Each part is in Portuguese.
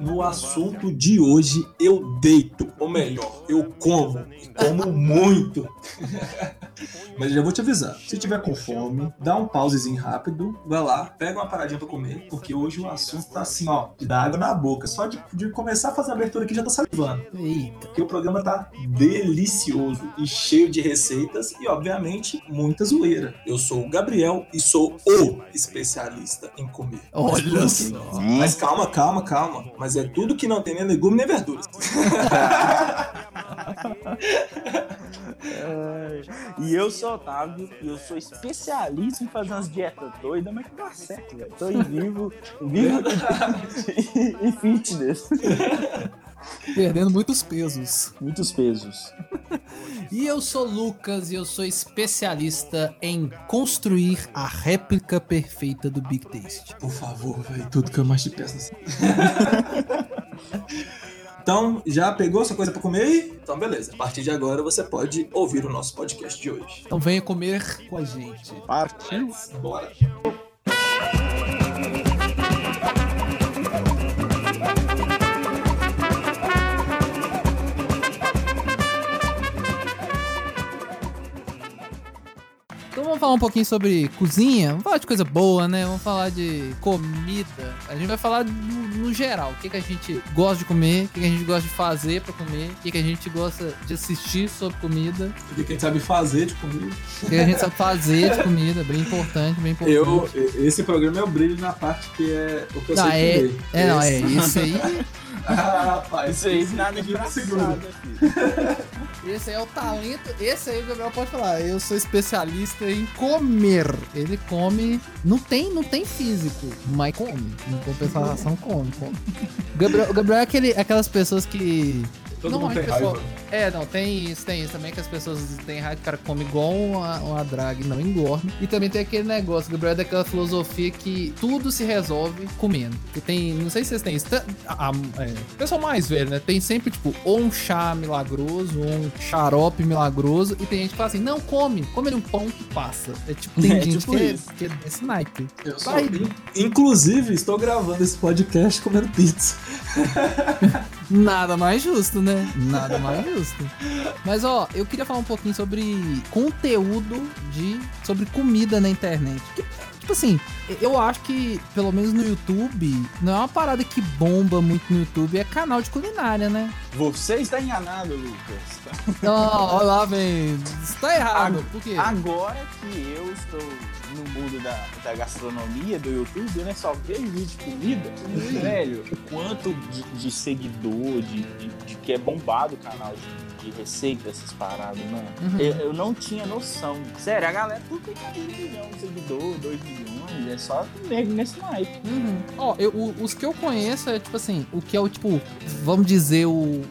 no assunto de hoje eu deito, ou melhor, eu como, e como muito. Mas já vou te avisar, se tiver com fome, dá um pausezinho rápido, vai lá, pega uma paradinha pra comer, porque hoje o assunto tá assim, ó, de dar água na boca. Só de, de começar a fazer a abertura aqui já tá salivando. Eita. Porque o programa tá delicioso e cheio de receitas e, obviamente, muita zoeira. Eu sou o Gabriel e sou o especialista em comer. Olha Mas, só. Mas calma, calma, calma. Mas é tudo que não tem nem legume nem verduras. E eu sou Otávio e eu sou especialista em fazer umas dietas doidas, mas que dá certo, velho. Tô em vivo, vivo e fitness. Perdendo muitos pesos. Muitos pesos. E eu sou Lucas e eu sou especialista em construir a réplica perfeita do Big Taste. Por favor, velho. Tudo que eu mais te peço assim. Então, já pegou sua coisa pra comer aí? Então, beleza. A partir de agora, você pode ouvir o nosso podcast de hoje. Então venha comer com a gente. Partiu. Bora. Vamos falar um pouquinho sobre cozinha. Vamos falar de coisa boa, né? Vamos falar de comida. A gente vai falar no, no geral. O que, que a gente gosta de comer, o que, que a gente gosta de fazer pra comer, o que, que a gente gosta de assistir sobre comida, O que a gente sabe fazer de comida? o que a gente sabe fazer de comida. Bem importante, bem importante. Eu, esse programa é o brilho na parte que é o que eu Não, sei é, comer. é, não, é Esse- isso aí. Ah, rapaz. Isso aí, nada não engraçado segura. aqui. Esse aí é o talento. Esse aí o Gabriel pode falar. Eu sou especialista em comer. Ele come. Não tem, não tem físico, mas come. Em compensação, come, come. O Gabriel, Gabriel é aquele, aquelas pessoas que. Todo não, mundo é tem pessoal- raiva. É, não, tem isso, tem isso também que as pessoas têm raiva, o cara come igual uma, uma drag e não engorda. E também tem aquele negócio, Gabriel é daquela filosofia que tudo se resolve comendo. Que tem, não sei se vocês têm isso, tá- a, a- é, o pessoal mais velho, né? Tem sempre, tipo, ou um chá milagroso, ou um xarope milagroso, e tem gente que fala assim, não, come, come um pão que passa. É tipo, tem É, gente tipo que, é, que é desse naipe. Eu sou- in- Inclusive, estou gravando esse podcast comendo pizza. Nada mais justo, né? Nada mais justo. Mas ó, eu queria falar um pouquinho sobre conteúdo de sobre comida na internet. Que, tipo assim, eu acho que pelo menos no YouTube não é uma parada que bomba muito no YouTube, é canal de culinária, né? Você está enganado, Lucas. Não, ó lá, vem. Isso tá errado. Por quê? Agora que eu estou no mundo da, da gastronomia, do YouTube, né? Só vejo vídeo de comida. Velho, quanto de, de seguidor, de, de, de que é bombado o canal de, de receita, essas paradas, mano. Uhum. Eu, eu não tinha noção. Sério, a galera, por que tem um milhão de seguidor, dois milhões? É só nego nesse naipe. Uhum. Ó, eu- o- os que eu conheço é tipo assim, o que é o tipo, vamos dizer, o, o,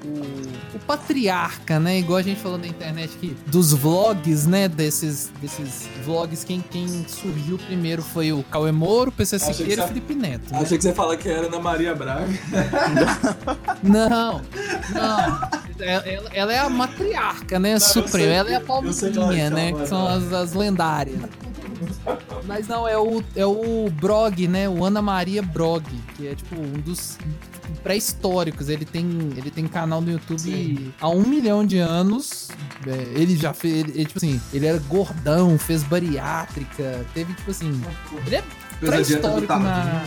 o patriarca, né? Igual a gente falou na internet aqui, dos vlogs, né? Desses, desses vlogs, quem, quem surgiu primeiro foi o Cauê Moro, PC Achei que Siqueira e você- Felipe Neto. né? Achei que você ia falar que era Ana Maria Braga. Não, não. Ela, ela- ela é a matriarca, né? eu Suprema. Ela é a é né? Que são não. as, as lendárias. Mas não, é o, é o Brog, né? O Ana Maria Brog, que é tipo um dos pré-históricos. Ele tem, ele tem canal no YouTube Sim. há um milhão de anos. É, ele já fez, ele, ele, tipo assim, ele era gordão, fez bariátrica, teve tipo assim. Ele é pré-histórico na.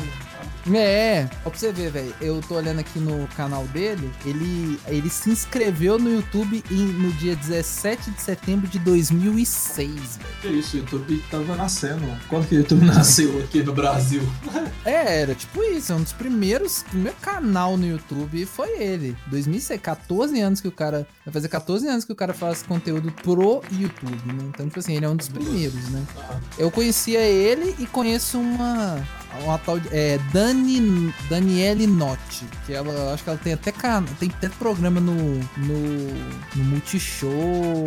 Tardinho. É, ó, pra você ver, velho. Eu tô olhando aqui no canal dele. Ele, ele se inscreveu no YouTube em- no dia 17 de setembro de 2006, velho. Que isso, o YouTube tava nascendo. Quando que o YouTube nasceu aqui no Brasil? É, era tipo isso. É um dos primeiros. Primeiro canal no YouTube foi ele. 2006, 14 anos que o cara. Vai fazer 14 anos que o cara faz conteúdo pro YouTube, né? Então, tipo assim, ele é um dos primeiros, né? Eu conhecia ele e conheço uma. Uma tal de. É, Dani, Daniele Notti. Que ela, acho que ela tem até, can, tem até programa no, no, no Multishow,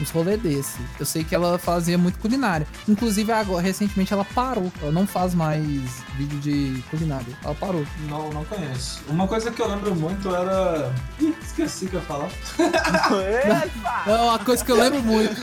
uns rolês desse. Eu sei que ela fazia muito culinária. Inclusive, agora, recentemente ela parou. Ela não faz mais vídeo de culinária. Ela parou. Não, não conheço. Uma coisa que eu lembro muito era. Ih, esqueci o que eu ia falar. Epa! É uma coisa que eu lembro muito.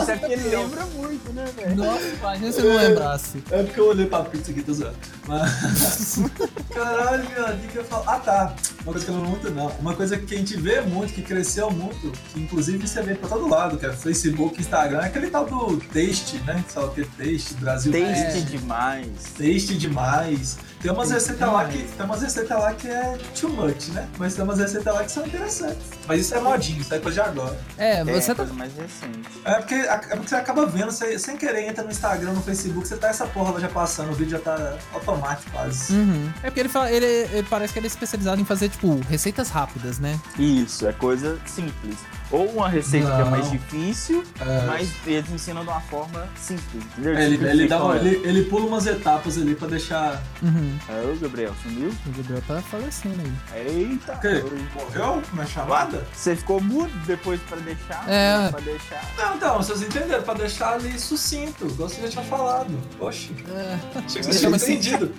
Isso aqui ele lembra muito, né, velho? Nossa, imagina se eu não lembrasse. É porque eu olhei pra pizza aqui, tô zoando. Mas. Caralho, meu, o que que eu falo? Ah, tá. Uma coisa que eu lembro muito, não. Uma coisa que a gente vê muito, que cresceu muito, que inclusive você vê pra todo lado, que é Facebook, Instagram, é aquele tal do Taste, né? Sabe o que? Taste, Brasil Taste É. demais. Taste demais. Tem umas receitas lá demais. que. Tem umas receitas lá que é too much, né? Mas tem umas receitas lá que são interessantes. Mas isso é modinho, isso é coisa de agora. É, É, você tá. coisa mais recente. É porque, é porque você acaba vendo, você, sem querer, entra no Instagram, no Facebook, você tá essa porra lá já passando, o vídeo já tá automático quase. Uhum. É porque ele, fala, ele, ele parece que ele é especializado em fazer, tipo, receitas rápidas, né? Isso, é coisa simples. Ou uma receita que é Não. mais difícil, É. mas eles ensinam de uma forma simples, entendeu? É, ele, Tipo, ele, dá uma- ele, ele pula umas etapas ali pra deixar. Uhum. É, o Gabriel, sumiu? O Gabriel tá falecendo aí. Eita! O quê? Morreu? Minha chamada? Você ficou mudo depois pra deixar? É. Pra deixar. Não, então, vocês entenderam, pra deixar ali sucinto, igual você já tinha falado. Oxi, É, achei que você tinha entendido.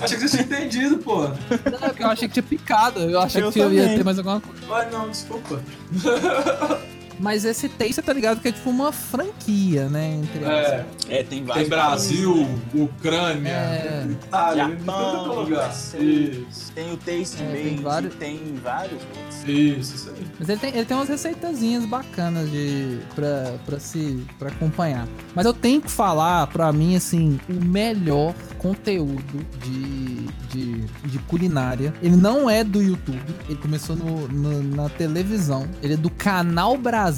Achei que você tinha entendido, pô. Não, é porque eu achei que tinha picado. Eu achei Eu que eu ia ter mais alguma coisa. Mas não, desculpa. ハハハハ! Mas esse Taste, você tá ligado que é tipo uma franquia, né? Entre aspas. É, tem vários. Tem Brasil, Ucrânia, É. Itália, Japão, todo lugar. Isso, Tem o Taste É, tem Made, vários- tem vários isso, isso aí. Mas ele tem, ele tem umas receitazinhas bacanas de, pra, pra, se, pra acompanhar. Mas eu tenho que falar, pra mim, assim, o melhor conteúdo de, de, de culinária. Ele não é do YouTube, ele começou no, no- na televisão. Ele é do Canal Brasil.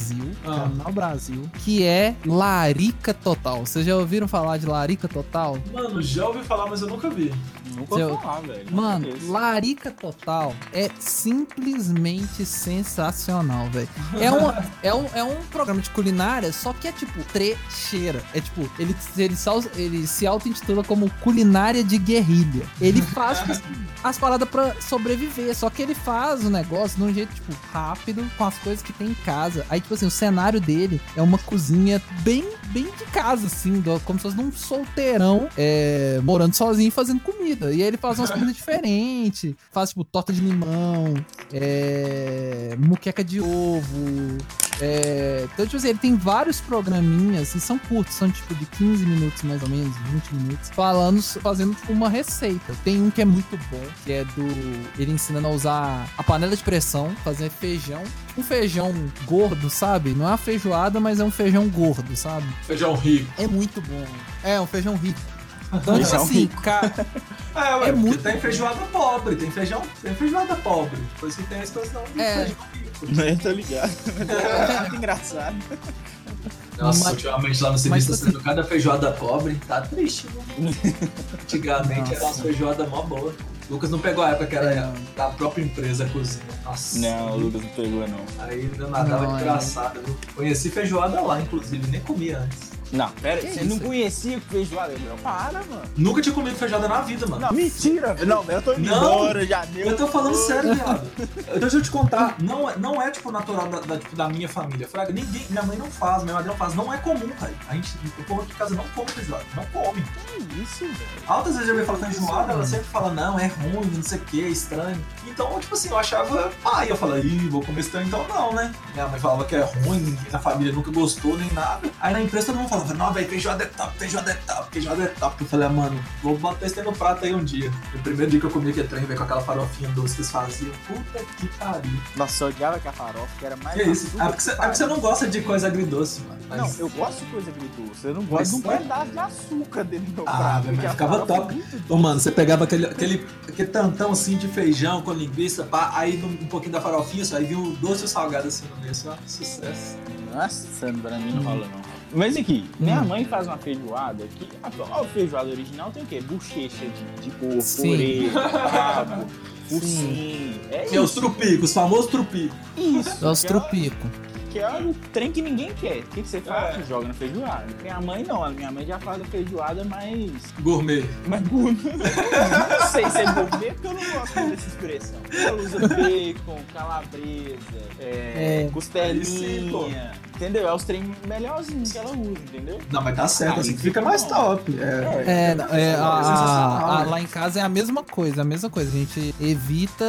Ah. Canal Brasil. Que é Larica Total. Vocês já ouviram falar de Larica Total? Mano, já ouvi falar, mas eu nunca vi. Nunca Seu- falar, velho. Mano. Larica Total é simplesmente sensacional, velho. É, uma- é, um, é um programa de culinária, só que é tipo trecheira. É tipo, ele, ele, ele se auto-intitula como culinária de guerrilha. Ele faz as paradas pra sobreviver, só que ele faz o negócio de um jeito, tipo, rápido, com as coisas que tem em casa. Aí, tipo assim, o cenário dele é uma cozinha bem, bem de casa, assim, como se fosse num solteirão, é, morando sozinho e fazendo comida. E aí ele faz umas comidas diferentes, faz, tipo, torta de limão, é, muqueca de ovo. É, então, tipo assim, ele tem vários programinhas e são curtos, são tipo de 15 minutos mais ou menos, 20 minutos, falando, fazendo tipo uma receita. Tem um que é muito bom, que é do. Ele ensinando a usar a panela de pressão, fazer feijão. Um feijão gordo, sabe? Não é uma feijoada, mas é um feijão gordo, sabe? Feijão rico. É muito bom. É, um feijão rico. Então, tipo assim, cara. É, ué, É muito tem feijoada pobre, tem feijão, tem feijoada pobre. Isso que tem a expressão de É. feijão rico. Né, tô ligado. É muito engraçado. Nossa, Mas- ultimamente lá no serviço tá sendo cada feijoada pobre, tá triste, né? Antigamente Nossa. era umas feijoada mó boa. Lucas não pegou a época que era Não. da própria empresa a cozinha. Nossa. Não, o Lucas não pegou, não. Aí eu nadava Não, de é. graçada, viu? Conheci feijoada lá, inclusive, nem comia antes. Não, pera aí. Que Você não isso? conhecia o feijoada, Gabriel? Para, mano. Nunca tinha comido feijoada na vida, mano. Não, mentira. Não, eu tô indo Não. embora, já deu. Eu tô falando sério, viado. Então deixa eu te contar, não é, não é tipo natural da, da, tipo, da minha família. Fraga, ninguém, minha mãe não faz, minha madrinha não faz. Não é comum, cara. A gente, o povo de casa não come feijoada. Não come. Que isso, velho? Altas vezes eu vi falar feijoada, ela mano. sempre fala, não, é ruim, não sei o que, é estranho. Então, tipo assim, eu achava, ah, eu falei, ih, vou comer estranho, então não, né? Minha mãe falava que é ruim, ninguém na família nunca gostou, nem nada. Aí na empresa todo mundo falava, não, velho, feijoada é top, feijoada é top, feijoada é top. Eu falei, ah, mano, vou botar esse no prato aí um dia. O primeiro dia que eu comi aquele trem, veio com aquela farofinha doce que eles faziam. Puta que pariu. Nossa, eu odiava que a farofa, que era mais. Que isso? É porque, você, é você não gosta de coisa agridoce, mano. Mas- Não, eu gosto de coisa agridoce. Eu não Mas gosto de um é- pedaço de açúcar dentro do meu Ah, prato. mas porque a ficava top. é muito Ô, mano, você pegava aquele, aquele, aquele tantão assim de feijão com linguiça, pá, aí um, pouquinho da farofinha, só aí vinha o doce e o salgado assim no meio, assim, ó, sucesso. Nossa, pra mim não rola não. Mas aqui, minha Hum. mãe faz uma feijoada que. A, a feijoada original tem o quê? Bochecha de, de porco, Sim. orelha, rabo, focinho. É os isso. trupicos, os famosos trupicos. Isso. É os que ela- trupico. que é o trem que ninguém quer. O que, que você faz? É. Joga na feijoada. Minha mãe não, minha mãe já faz a feijoada mais. Gourmet. Mais gourmet. não sei se é gourmet, porque eu não gosto dessa expressão. Ela usa bacon, calabresa, é, é. costelinha. Entendeu? É os trem melhorzinhos que ela usa, entendeu? Não, mas tá certo, assim que fica mais top. É, é, é, é a, a, a, lá em casa é a mesma coisa, a mesma coisa. A gente evita,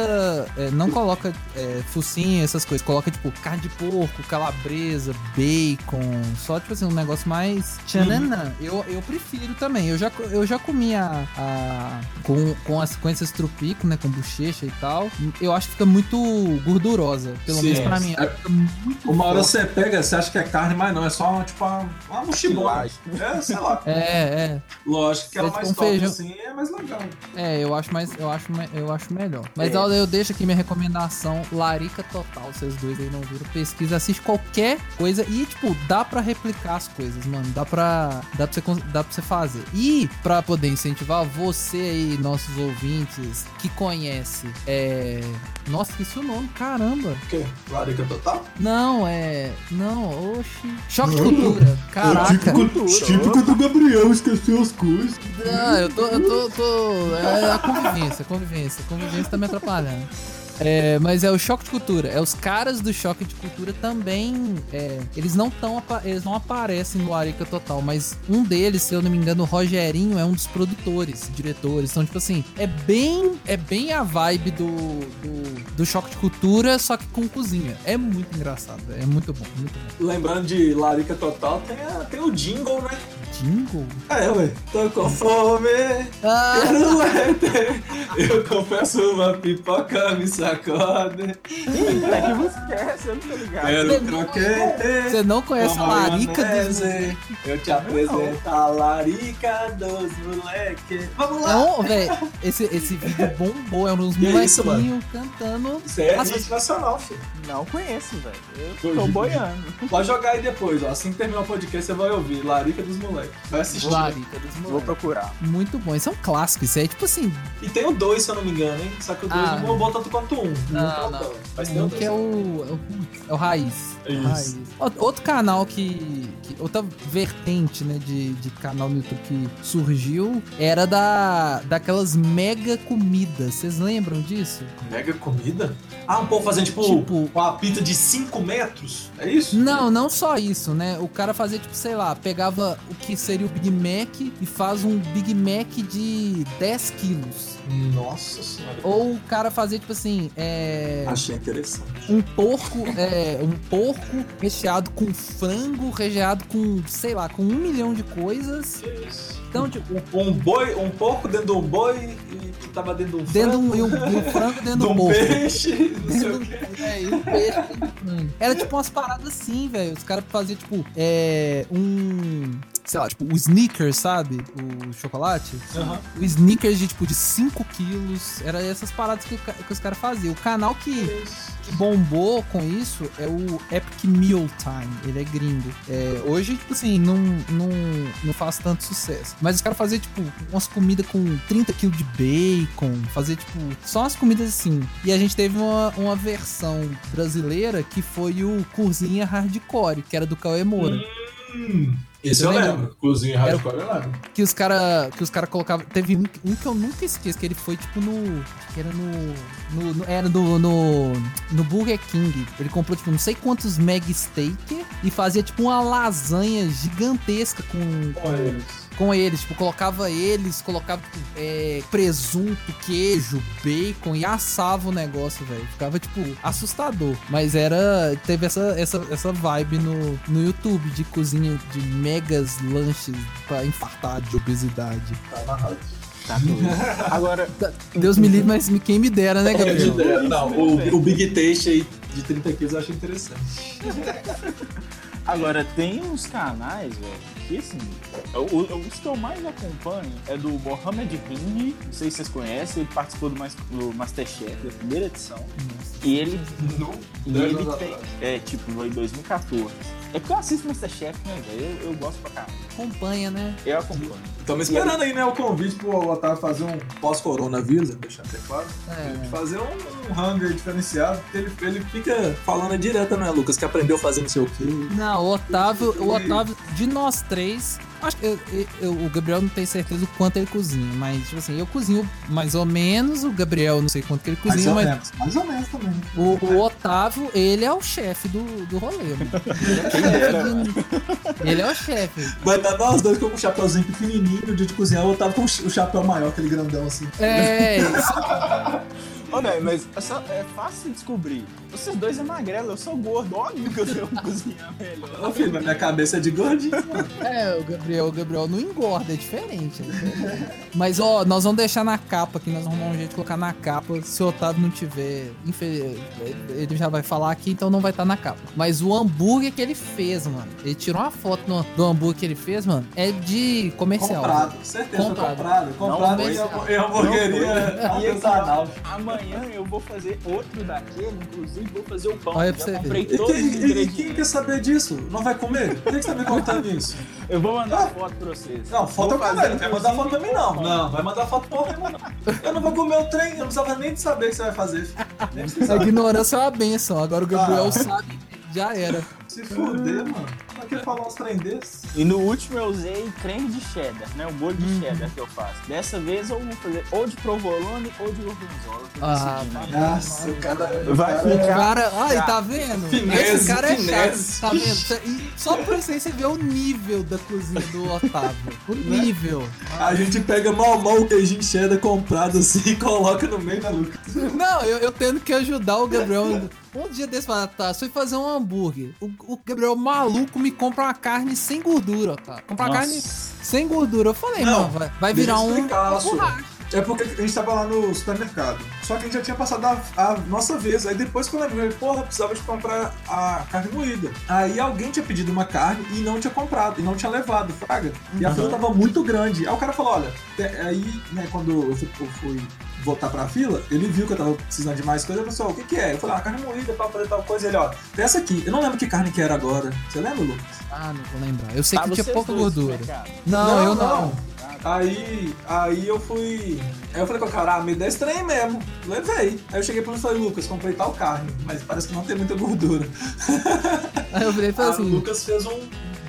é, não coloca é, focinho, essas coisas. Coloca, tipo, carne de porco, calabresa, bacon. Só, tipo assim, um negócio mais tchananã. Eu, eu prefiro também. Eu já, eu já comi a, a com, com, as, com esses trupico, né? Com bochecha e tal. Eu acho que fica muito gordurosa. Pelo Sim, menos pra mim. É, uma hora você pega, você acha que é carne, mas não. É só, tipo, uma, uma. É, sei lá. É, é. Lógico que ela é mais top feijão. assim é mais legal. É, eu acho mais, eu acho, eu acho melhor. Mas é. eu deixo aqui minha recomendação, Larica Total, vocês dois aí não viram, pesquisa, assiste qualquer coisa e, tipo, dá pra replicar as coisas, mano. Dá pra, dá pra, você, dá pra você fazer. E pra poder incentivar você aí, nossos ouvintes, que conhece, é... Nossa, esqueci o nome, caramba. O quê? Larica Total? Não, é... Não, oxi. Choque de cultura. Caraca. É típico, típico do Gabriel, esqueceu as coisas. Não, eu tô, eu tô, tô... É a convivência, a convivência. A convivência tá me atrapalhando. É, mas é o choque de cultura. É os caras do choque de cultura também. É, eles não tão eles não aparecem no Arica Total, mas um deles, se eu não me engano, o Rogerinho é um dos produtores, diretores. Então, tipo assim, é bem é bem a vibe do, do, do choque de cultura, só que com cozinha. É muito engraçado, é muito bom, muito bom. Lembrando de Larica Total, tem, a, tem o jingle, né? Jingle? É, ué. Tô com fome. Ah. Quero leite. Eu confesso uma pipoca, me sacode. Eita, que música é essa? Eu não tô ligado. Quero croquete. Você não conhece a Larica dos Eu te apresento a Larica dos moleques. Vamos lá. Não, velho. Esse, esse vídeo bombou. É um dos molequinhos cantando. Isso é As... nacional, filho. Não conheço, velho. Eu tô boiando. Pode jogar aí depois, ó. Assim que terminar o podcast, você vai ouvir. Larica dos moleques. Vai assistir. Larica dos moleques. Vou procurar. Muito bom. Isso é um clássico. Isso é tipo assim. E tem o 2, se eu não me engano, hein? Só que o 2 ah, não bombou tanto quanto o 1. Um. Não, não. Mas tem um que é o, é o, é o Raiz. Isso. Outro canal que, que. Outra vertente, né, de, de canal no YouTube que surgiu era da daquelas mega comidas. Vocês lembram disso? Mega comida? Ah, um povo fazendo tipo, tipo uma pizza de 5 metros? É isso? Não, não só isso, né? O cara fazia, tipo, sei lá, pegava o que seria o Big Mac e faz um Big Mac de 10 quilos. Nossa senhora. Ou o cara fazia, tipo assim, é. Achei interessante. Um porco, é. Um porco recheado com frango, recheado com, sei lá, com um milhão de coisas. Isso? Então, tipo. Um, um boi, um porco dentro de um boi e que tava dentro de um dentro frango. Um, e, um, e um frango dentro de um porco. peixe. é, e um peixe. Era tipo umas paradas assim, velho. Os caras faziam, tipo, é. Um sei lá, tipo, o Snickers, sabe? O chocolate. Uhum. O Snickers de, tipo, de 5 quilos. Era essas paradas que, que os caras faziam. O canal que, que, bombou com isso é o Epic Meal Time. Ele é gringo. É, hoje, tipo assim, não, não, não faz tanto sucesso. Mas os caras faziam, tipo, umas comidas com 30 quilos de bacon. Fazer, tipo, só umas comidas assim. E a gente teve uma, uma versão brasileira que foi o Cozinha Hardcore, que era do Cauê Moura. Hum. Esse eu, eu lembro. Cozinha Hardcore eu lembro. Que os caras que os cara colocavam. Teve um, um, que eu nunca esqueço, que ele foi tipo no. Que era no. no, no era no, no, no. Burger King. Ele comprou, tipo, não sei quantos Meg Steak e fazia tipo uma lasanha gigantesca com. Olha com eles. Tipo, colocava eles, colocava tipo, é, presunto, queijo, bacon e assava o negócio, velho. Ficava, tipo, assustador. Mas era. Teve essa, essa, essa vibe no, no YouTube de cozinha de megas lanches pra infartar de obesidade. Tá na rádio. Tá doido. Agora. Deus me livre, mas quem me dera, né, Gabriel? Dera. Não, o, o Big Taste aí de 30 quilos eu acho interessante. Agora, tem uns canais, velho que assim, o, os que eu mais acompanho é do Mohamed Hindi, não sei se vocês conhecem, ele participou do, do Masterchef, da primeira edição. E ele. No, e ele tem. É, tipo, em 2014. É porque eu assisto Masterchef, né, velho? Eu, eu gosto pra caramba. Acompanha, né? Eu acompanho. Estamos esperando aí, né, o convite pro Otávio fazer um pós-coronavírus, deixar até claro. É. Fazer um, um hunger diferenciado, porque ele, ele fica falando direto, né, Lucas, que aprendeu a fazer não sei o quê. Não, o Otávio, o Otávio, de nós três, acho que eu- eu- o Gabriel não tem certeza o quanto ele cozinha, mas, tipo assim, eu cozinho mais ou menos, o Gabriel não sei quanto que ele Mais cozinha, ou mas menos, mais ou menos também. o, o Otávio, ele é o chefe do, do rolê, mano. Ele é o de- Ele é o chefe. Vai dar nós dois com um chapeuzinho pequenininho, no dia de cozinhar, o Otávio com o ch- o chapéu maior, aquele grandão assim. É, Ô, velho, mas é, só- é fácil descobrir. Vocês dois é magrelo, eu sou gordo. Óbvio que eu sei cozinhar melhor. Ô filho, mas minha cabeça é de gordinho, é, o Gabriel, o Gabriel não engorda, é diferente. Mas, ó, nós vamos deixar na capa aqui, nós vamos arrumar um jeito de colocar na capa. Se o Otávio não tiver, ele já vai falar aqui, então não vai estar na capa. Mas o hambúrguer que ele fez, mano, ele tirou uma foto no- do hambúrguer que ele fez, mano, é de comercial. Comprado, certeza Comprado. comprado. Comprado Não em, hamburgueria artesanal. Amanhã eu vou fazer outro daquele, inclusive vou fazer o pão. Olha pra você ver. E os quem, e quem quer saber disso? Não vai comer? Por que você tá me contando isso? Eu vou mandar foto pra vocês. Não, foto é o caralho, não vai mandar foto pra mim não. Não, vai mandar foto porra nenhuma não. Eu não vou comer o trem, eu não precisava nem de saber o que você vai fazer. Nem A ignorância é uma benção. Agora o Gabriel Ah. sabe, já era. Se fuder, mano. Pra que falar uns trem desses? E no último eu usei creme de cheddar, né? O molho Hum. de cheddar que eu faço. Dessa vez eu vou fazer ou de provolone ou de gorgonzola. Ah, decidindo. Nossa, o cara... Vai ficar- cara, ai, tá vendo? Finesse, Esse cara é finesse. chato, tá vendo? E só por isso aí você vê o nível da cozinha do Otávio. O nível. A gente pega mal mal o queijinho cheddar comprado assim e coloca no meio da Lucas. Não, eu, eu tendo que ajudar o Gabriel. Um dia desse, fala, tá, fui fazer um hambúrguer. O, o Gabriel maluco me compra uma carne sem gordura, tá? Compra uma carne sem gordura. Eu falei, Não, mano, vai, vai virar um. explicar. É porque a gente tava lá no supermercado. Só que a gente já tinha passado a, a nossa vez. Aí depois quando eu lembrei, porra, precisava de comprar a carne moída. Aí alguém tinha pedido uma carne e não tinha comprado, e não tinha levado, fraga. E a Uhum. fila tava muito grande. Aí o cara falou, olha, te- aí, né, quando eu fui, eu fui voltar pra fila, ele viu que eu tava precisando de mais coisa, ele falou, o que que é? Eu falei, ah, carne moída pra fazer tal coisa. Ele, ó, tem essa aqui. Eu não lembro que carne que era agora. Você lembra, Lucas? Ah, não vou lembrar. Eu sei Tá, que tinha pouca gordura. mercado. Não, eu não. Aí, aí eu fui. Aí eu falei com o cara, ah, me dá esse mesmo. Levei. Aí eu cheguei pra ele e falei, Lucas, comprei tal carne, mas parece que não tem muita gordura. Aí eu falei o assim. Lucas fez um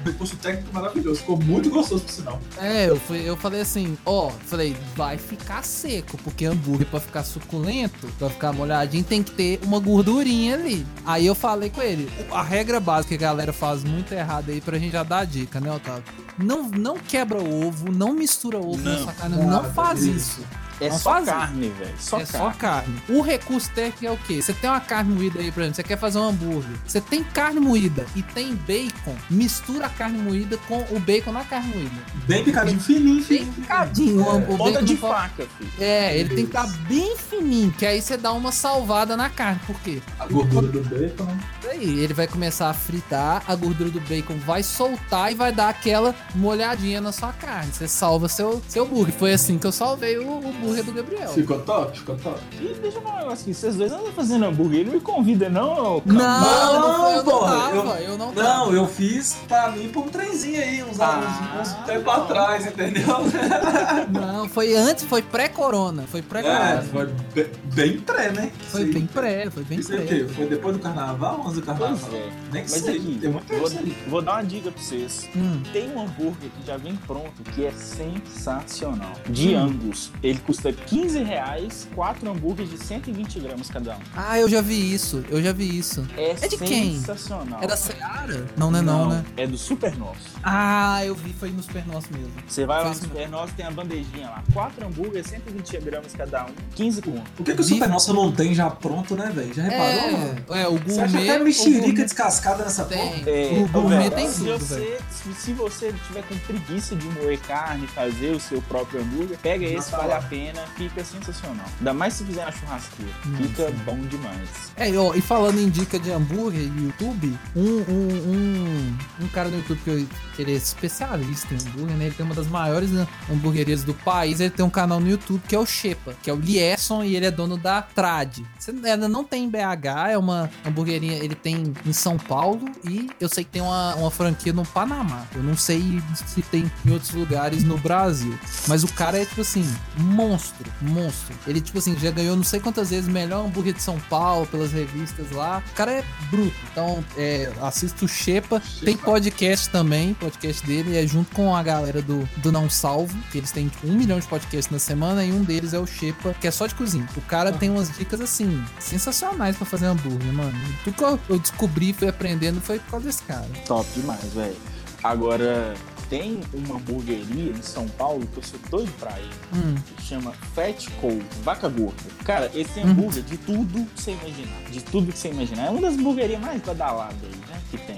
recurso técnico maravilhoso, ficou muito gostoso por sinal. É, eu, fui, eu falei assim, ó, falei, vai ficar seco, porque hambúrguer pra ficar suculento, pra ficar molhadinho, tem que ter uma gordurinha ali. Aí eu falei com ele, a regra básica que a galera faz muito errado aí pra gente já dar a dica, né, Otávio? Não, não quebra ovo, não mistura ovo na Não. sua carne, não faz isso. isso. É só carne, velho. Só é carne. só carne. O recurso técnico é o quê? Você tem uma carne moída aí, por exemplo, você quer fazer um hambúrguer. Você tem carne moída e tem bacon, mistura a carne moída com o bacon na carne moída. Bem picadinho, fininho, Bem fininho. picadinho. o- o Ponta bacon de pode- faca, filho. É, ele tem que estar bem fininho, que aí você dá uma salvada na carne. Por quê? A gordura do bacon, né? Aí ele vai começar a fritar, a gordura do bacon vai soltar e vai dar aquela molhadinha na sua carne. Você salva seu, seu burger. Foi assim que eu salvei o, o burger do Gabriel. Ficou top, ficou top. E deixa eu falar um negócio aqui. Vocês dois andam fazendo hambúrguer. Ele não me convida, não, Não, não, eu não porra, tava, eu- eu não tava. Não, eu fiz pra mim por um trenzinho aí, uns Ah, anos, uns tempo atrás, entendeu? Não, foi antes, foi pré-corona. Foi É, pré-corona. foi bem, bem pré, né? Foi Isso bem pré, foi bem Isso aí o pré. quê? Foi depois do carnaval ou antes do carnaval? Pois é. Nem Mas sei, aqui, tem muito tempo vou, isso vou dar uma dica pra vocês. Hum. Tem um hambúrguer que já vem pronto, que é sensacional. De Angus. Ele custa 15 reais, 4 hambúrgueres de 120 gramas cada um. Ah, eu já vi isso, eu já vi isso. É, É de quem? sensacional. É da Seara? Não, não é não, né? É do Super Nosso. Ah, eu vi, foi no Super Nosso mesmo. Você vai lá Foi no isso Super Nosso, tem a bandejinha lá. 4 hambúrgueres, 120 gramas cada um, 15 conto. O que, que o Super Nossa não tem já pronto, né, velho? Já reparou, mano? É, é, o Você acha gourmet. até mexerica gourmet descascada nessa tem. porra? É, O gourmet velho, tem se tudo, você, se, se você tiver com preguiça de moer carne, fazer o seu próprio hambúrguer, pega esse, vale lá. a pena. Fica sensacional. Ainda mais se fizer na churrasqueira. Fica bom demais. É, ó, e falando em dica de hambúrguer e YouTube, um, um, um, um cara no YouTube que, eu, que ele é especialista em hambúrguer, né? Ele tem uma das maiores né, hamburguerias do país. Ele tem um canal no YouTube que é o Shepa, que é o Lieson e ele é dono da Trad. Ainda não tem em BH, é uma hamburgueria, ele tem em São Paulo e eu sei que tem uma, uma franquia no Panamá. Eu não sei se tem em outros lugares no Brasil. Mas o cara é, tipo assim, monstro, monstro. Ele, tipo assim, já ganhou não sei quantas vezes melhor hambúrguer de São Paulo pelas revistas lá. O cara é bruto. Então, é, assista o Shepa. Tem podcast também, podcast dele é junto com a galera do, do Não Salvo, que eles têm tipo, um milhão de podcasts na semana e um deles é o Shepa, que é só de cozinha. O cara tem umas dicas, assim, sensacionais pra fazer hambúrguer, mano. Tudo que eu descobri, fui aprendendo, foi por causa desse cara. Top demais, velho. Agora, tem uma hamburgueria em São Paulo que eu sou doido pra ir. Hum. Que chama Fat Cow, Vaca Gorda. Cara, esse tem Uhum. hambúrguer de tudo que você imaginar. De tudo que você imaginar. É uma das hamburguerias mais badaladas aí, né? Que tem.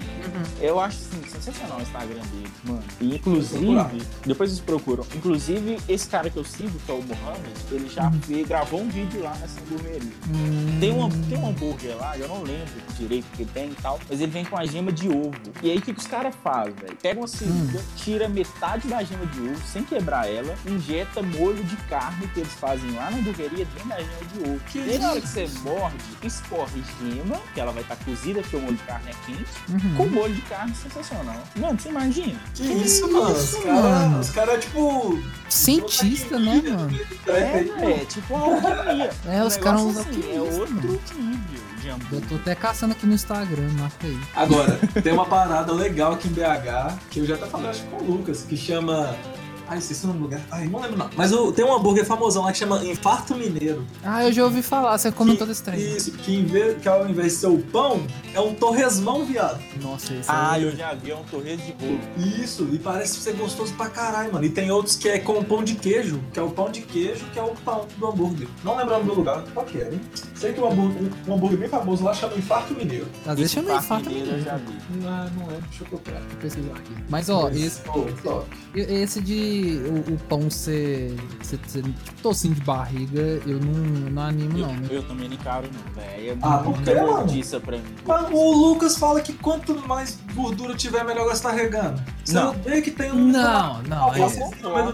Eu acho, assim, sensacional o Instagram dele, mano. E, inclusive, depois vocês procuram. Inclusive, esse cara que eu sigo, que é o Mohamed, ele já veio, gravou um vídeo lá nessa hamburgueria. Hum. Tem, uma, tem um hambúrguer lá, eu não lembro direito o que tem e tal, mas ele vem com a gema de ovo. E aí o que, que os caras fazem, velho? Pega uma seringa, tira metade da gema de ovo, sem quebrar ela, injeta molho de carne que eles fazem lá na hamburgueria dentro da gema de ovo. Que e na hora que você morde, escorre gema, que ela vai estar cozida, porque o molho de carne é quente, Uhum. com molho de carne sensacional. Mano, você imagina? Que isso, mano? Os isso, caras, mano? os cara, tipo. Cientista, né, mano? É, é tipo uma alquimia. É, os Um caras negócio usam assim, É outro nível de Eu tô até caçando aqui no Instagram, marca aí. Agora, tem uma parada legal aqui em BH, que eu já até falei acho, com o Lucas, que chama. Ai, esqueci o nome do lugar. Ai, não lembro não. Mas o- tem um hambúrguer famosão lá que chama Infarto Mineiro. Ah, eu já ouvi falar, você Que- desse trem. Isso, que, em vez, que ao invés de ser o pão, é um torresmão, viado. Nossa, esse Ah, aí. eu já vi, é um torresmo de bolo. Isso, e parece ser gostoso pra caralho, mano. E tem outros que é com pão de queijo, que é o pão de queijo, que é o pão do hambúrguer. Não lembro o nome do lugar, qual que é, hein? Sei que um hambúrguer, um, hambúrguer bem famoso lá chama Infarto Mineiro. Às vezes chama Infarto infarto. mineiro eu já vi. Ah, não lembro, deixa eu procurar. Vou pesquisar aqui. Mas ó, esse, top. esse de o, o pão ser, ser, ser tipo tocinho de barriga, eu não, não animo não, né? Eu, eu também não encaro, não, velho. É Ah, por muita quê, mano? gordiça pra mim. Mas o Lucas fala que quanto mais gordura tiver, melhor gastar regando. Você Não. odeia que tem um. Não, não, Ah, é. Eu não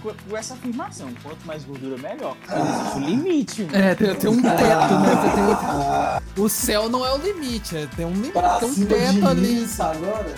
com essa, afirmação. Quanto mais gordura, melhor. Mas existe um limite, mano. É, tem, tem um teto, né? Tem- o céu não é o limite, é, tem um limite, tem um cima teto de ali. agora?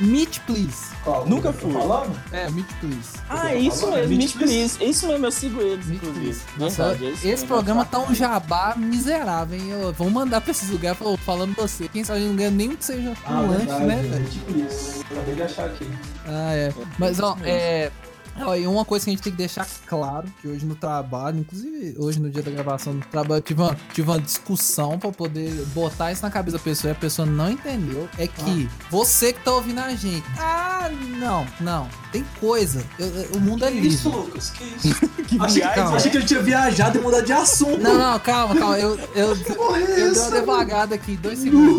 Meat, please. Qual? Nunca fui. Falando? É, meat, please. Ah, é isso mesmo, Meat Meat Please. É isso mesmo, eu sigo eles, Meat, inclusive. please. Nossa, é esse mesmo, programa eu tá um jabá miserável, hein? Eu, vamos mandar pra esses lugares falando- falando você. Quem sabe não ganha nem que seja um Ah, lanche, verdade, né, velho? Tipo isso. Acabei de achar aqui. Ah, é. Mas, ó, isso mesmo. é. Ó, e uma coisa que a gente tem que deixar claro, que hoje no trabalho, inclusive hoje no dia da gravação do trabalho, tive uma, tive uma discussão pra poder botar isso na cabeça da pessoa e a pessoa não entendeu. É que você que tá ouvindo a gente. Ah, não, não. Tem coisa. Eu- eu- o mundo é Que isso. Lucas? Que isso? Que achei, que, viagem. achei que ele tinha viajado e mudado de assunto. Não, não, calma, calma. Eu, eu, porra é eu dei uma devagada aqui, dois segundos.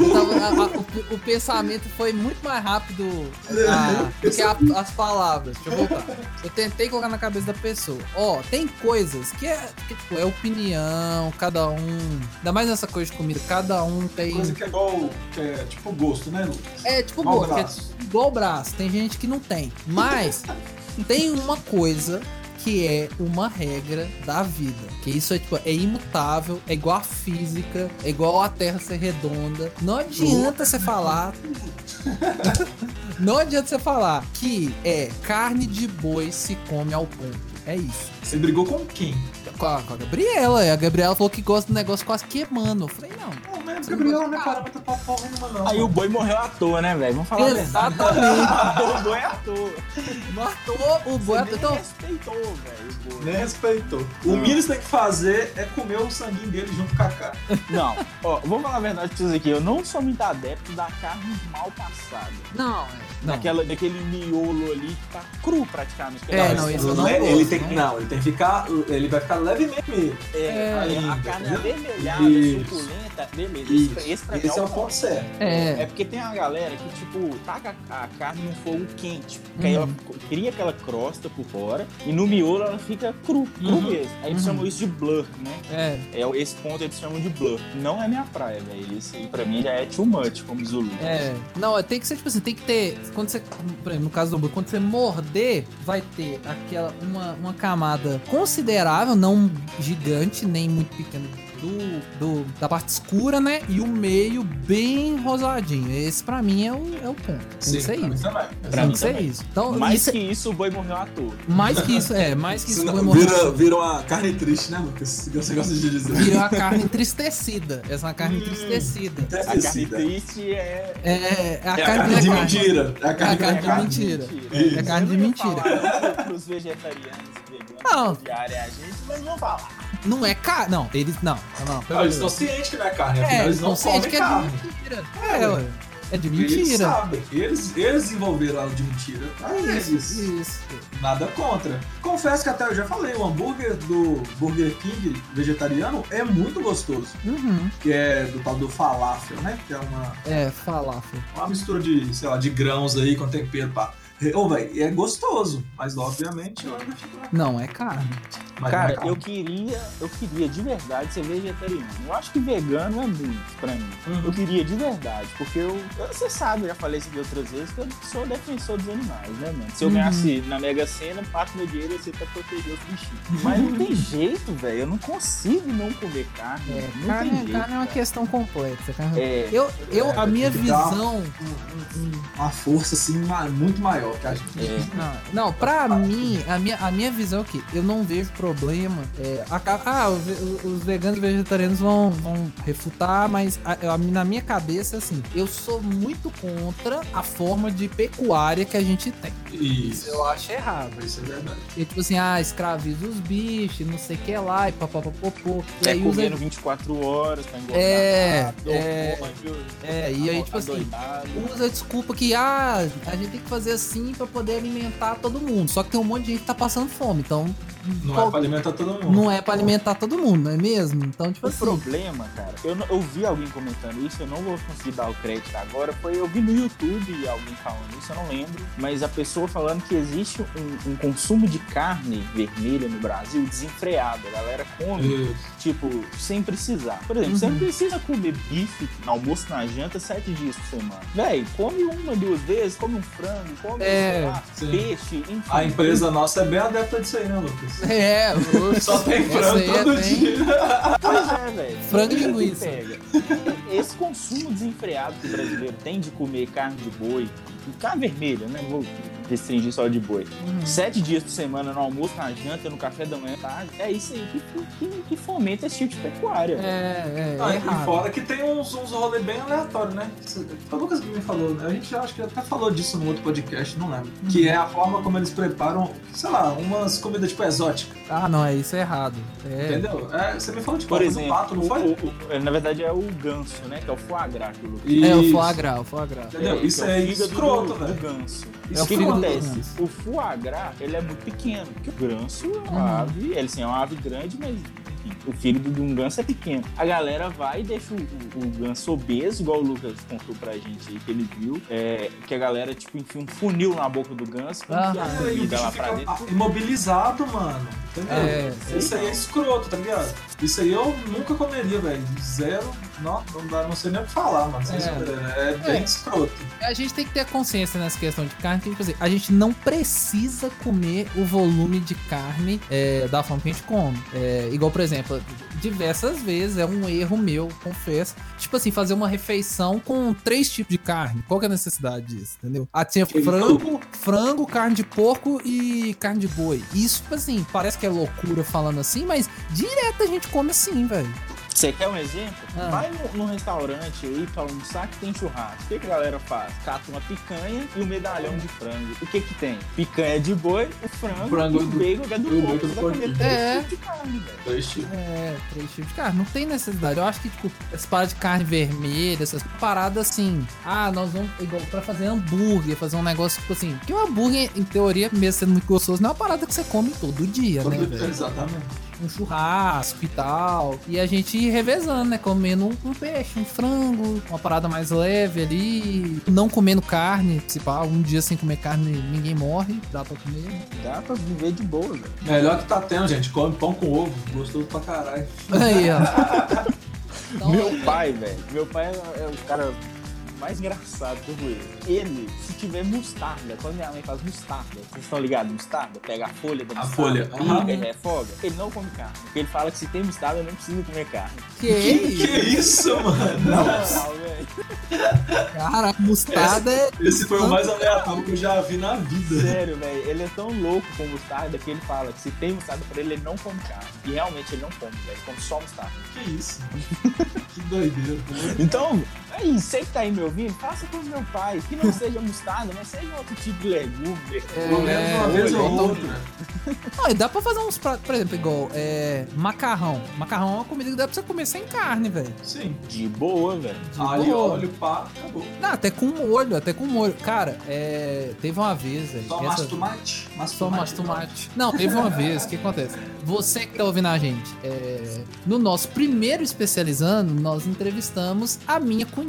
Eu tava- a- a- o, o pensamento foi muito mais rápido ah, do que a- as palavras. Deixa eu voltar. Eu tentei colocar na cabeça da pessoa. Ó, tem coisas que é, que, tipo, é opinião, cada um. Ainda mais nessa coisa de comida, cada um tem. Coisa que é igual. Que é tipo gosto, né, Lucas? É tipo Igual gosto, que é igual braço. Tem gente que não tem. Mas tem uma coisa que é uma regra da vida. Que isso é tipo, é imutável, é igual a física, é igual a Terra ser redonda. Não adianta você falar. Não adianta você falar que é carne de boi se come ao ponto. É isso. Você brigou com quem? Com a, com a Gabriela. E a Gabriela falou que gosta do negócio quase queimando. Eu falei, não. Não, né? Você Gabriel não é gosta- parâmetro pra porra nenhuma, não. Aí o boi morreu à toa, né, velho? Vamos falar a verdade. Exatamente. o boi é à toa. Matou o boi. Você nem Então, respeitou, velho, o boi. Nem respeitou. O mínimo que você tem que fazer é comer o sanguinho dele junto com a cara. Não, ó, vou falar a verdade pra vocês aqui. Eu não sou muito adepto da carne mal passada. não, é. não. Daquela, daquele miolo ali que tá cru praticamente. É, não, isso eu não ele gosto, tem que, não, ele tem que ficar. Ele vai ficar levemente. É, É, a carne entendeu? avermelhada, Isso. suculenta, beleza. Isso. Esse, esse pra mim Esse é o ponto. certo. É É. porque tem uma galera que, tipo, taca a carne num fogo quente. Porque aí ela Uhum. cria aquela crosta por fora e no miolo ela fica cru, cru Uhum. mesmo. Aí eles Uhum. chamam isso de blur, né? É. É, esse ponto eles chamam de blur. Não é minha praia, velho. Isso aí pra mim já é too much, como Zulu. É, não, tem que ser tipo assim, tem que ter. Quando você, por exemplo, no caso do hambúrguer, quando você morder, vai ter aquela uma, uma camada considerável, não gigante, nem muito pequena. Do, do- da parte escura, né? E o meio bem rosadinho. Esse pra mim é o, é o ponto. Tem que ser isso. também. Pra Tem que ser também. isso. Então, Mais isso é- que isso, o boi morreu à toa. mais que isso, é, mais que isso. Senão foi morrer- Vira, vira uma carne triste, né, Lucas? Que você gosta de dizer. Virou a carne entristecida. Essa é uma carne entristecida. A carne triste é. É, é a É a carne, carne é de carne. mentira. É a É a carne carne de de mentira. mentira. É carne de não mentira. falar Pros vegetarianos, veganos, Não. odiarem a gente, mas vão falar. Não é carne. Não, eles. Não, não. Não, eles estão cientes que não é carne, É, afinal eles não comem que é carne. de mentira. É, É, ué. É de Eles mentira. sabem. Eles, eles desenvolveram algo de mentira. Pra Isso, eles. isso. Nada contra. Confesso que até eu já falei, o hambúrguer do Burger King vegetariano é muito gostoso. Uhum. Que é do tal do falafel, né? Que é uma, É, falafel. uma mistura de, sei lá, de grãos aí com tempero, pá. Ô, velho, é gostoso, mas obviamente eu ainda fico na Não, é carne. mas Cara, é carne. eu queria, eu queria de verdade ser vegetariano. Eu acho que vegano é muito pra mim. Uhum. Eu queria de verdade, porque eu, você sabe, eu já falei isso aqui outras vezes, que eu sou defensor dos animais, né, mano? Se eu Uhum. ganhasse na Mega Sena, parte do meu dinheiro ia ser pra proteger os bichinhos. Mas não tem jeito, velho. Eu não consigo não comer carne. É, não carne, tem jeito. carne é uma cara. questão complexa. Carne... É, Eu, eu, É, a minha visão. Uma força, assim, muito maior é. Não, não, pra mim, a minha, a minha visão é que eu não vejo problema. É, a ah, o ve- os veganos e vegetarianos vão, vão refutar, mas a- a- na minha cabeça, assim, eu sou muito contra a forma de pecuária que a gente tem. Isso Isso. eu acho errado. Isso é verdade. E tipo assim, ah, escraviza os bichos, não sei o que lá, e papapapopô. É aí usa. comendo 24 horas pra engordar. É, rápido, é. hormônio, É, e aí, tipo assim, usa a desculpa que, ah, a gente tem que fazer assim pra poder alimentar todo mundo. Só que tem um monte de gente que tá passando fome, então. Não qual- é pra alimentar todo mundo. não é pra alimentar todo mundo, não é mesmo? Então, tipo O assim. problema, cara, eu, eu vi alguém comentando isso, eu não vou conseguir dar o crédito agora, foi eu vi no YouTube alguém falando isso, eu não lembro, mas a pessoa falando que existe um, um consumo de carne vermelha no Brasil desenfreado, a galera come, Isso. Tipo, sem precisar. Por exemplo, você Uhum. não precisa comer bife no almoço, na janta, sete dias por semana. Véi, come uma, duas vezes, come um frango, come, É, sei lá, peixe, enfim. A empresa nossa é bem adepta disso aí, né, Lucas? É, o- Só tem frango Você todo tem- dia. Pois é, velho. Frango e é linguiça. Esse consumo desenfreado que o brasileiro tem de comer carne de boi, carne vermelha, né? Vou restringir só de boi. Uhum. Sete dias por semana no almoço, na janta, no café da manhã, tarde. É isso aí que, que, que fomenta esse tipo de pecuária. velho. É, é, Ah, é e errado. fora que tem uns, uns rolês bem aleatórios, né? Foi o Lucas que me falou, né? A gente acho que até falou disso no outro podcast, não lembro. Uhum. Que é a forma como eles preparam, sei lá, umas comidas tipo exóticas. Ah, não, é isso é errado. É. Entendeu? É, você me falou de Por pato, exemplo, do pato, não o- foi? o- o- na verdade é o ganso, né? Que é o foie gras que o Lucas É, o foie gras, o foie gras. Entendeu? que Isso é fígado escroto, velho. ganso. É o que acontece? ganso. O foie gras, ele é muito pequeno. Porque o ganso é uma Uhum. ave, ele sim, é uma ave grande, mas o fígado de um ganso é pequeno. A galera vai e deixa o, o- o ganso obeso, igual o Lucas contou pra gente aí, que ele viu, é, que a galera, tipo, enfia um funil na boca do ganso, Ah, enfia a comida lá pra fica dentro. imobilizado, mano. Entendeu? É, Isso aí é escroto, tá ligado? Isso aí eu nunca comeria, velho. Zero. Não, não, dá, não sei nem o que falar, mano. É. É, bem É. escroto. A gente tem que ter consciência nessa questão de carne, que tipo assim, a gente não precisa comer o volume de carne é, da forma que a gente come. É, igual, por exemplo, diversas vezes é um erro meu, confesso. Tipo assim, fazer uma refeição com três tipos de carne. Qual que é a necessidade disso, entendeu? Ah, tinha frango, frango, carne de porco e carne de boi. Isso, tipo assim, parece que é loucura falando assim, mas direto a gente come assim, velho. Você quer um exemplo? Ah. Vai no, num restaurante aí pra almoçar que tem churrasco. O que, que a galera faz? Cata uma picanha e um medalhão de frango. O que que tem? Picanha de boi, o frango, Frango e o do- bacon que é do o porco. Você vai comer três É. tipos de carne, velho. Dois tipos. É, três tipos de carne. Não tem necessidade. Eu acho que, tipo, essa parada de carne vermelha, essas paradas assim. Ah, nós vamos. Igual pra fazer hambúrguer, fazer um negócio, tipo assim. Porque o hambúrguer, em teoria, mesmo sendo muito gostoso, não é uma parada que você come todo dia, né, Todo- velho? Exatamente. um churrasco e tal. E a gente revezando, né? Comendo um, um peixe, um frango, uma parada mais leve ali. Não comendo carne, se pá, um dia sem comer carne ninguém morre, dá pra comer. Dá pra viver de boa, velho. Melhor que tá tendo, gente. Come pão com ovo. Gostoso pra caralho. Aí, ó. Então, Meu pai, velho. Meu pai é, é o cara mais engraçado eu conheço. Ele, se tiver mostarda, quando minha mãe faz mostarda, vocês estão ligados? Mostarda? Pega a folha da A mostarda, folha, pica aham. e refoga. Ele não come carne. Porque ele fala que se tem mostarda, não precisa comer carne. que Que isso, mano? Não, não, velho. Cara, mostarda é. Esse foi o mais aleatório que eu já vi na vida. Sério, velho. Ele é tão louco com mostarda que ele fala que se tem mostarda pra ele, ele não come carne. E realmente ele não come, velho. Ele come só mostarda. Que isso? que doideira. Então, aí, você que tá aí me ouvindo, faça como meu pai. Que não seja mostarda, mas seja outro tipo de legume. Pelo menos uma É, vez ou olha, outra. Não, e dá pra fazer uns pratos, por exemplo, igual é, macarrão. Macarrão é uma comida que dá pra você comer sem carne, velho. Sim. De boa, velho. Alho, boa. óleo, pá, acabou. Não, até com molho, até com molho. Cara, é, teve uma vez, velho. Só essa- tomate? Só mais tomate. Não, teve uma vez, o que acontece? Você que tá ouvindo a gente, é, no nosso primeiro especializando, nós entrevistamos a minha cunhada,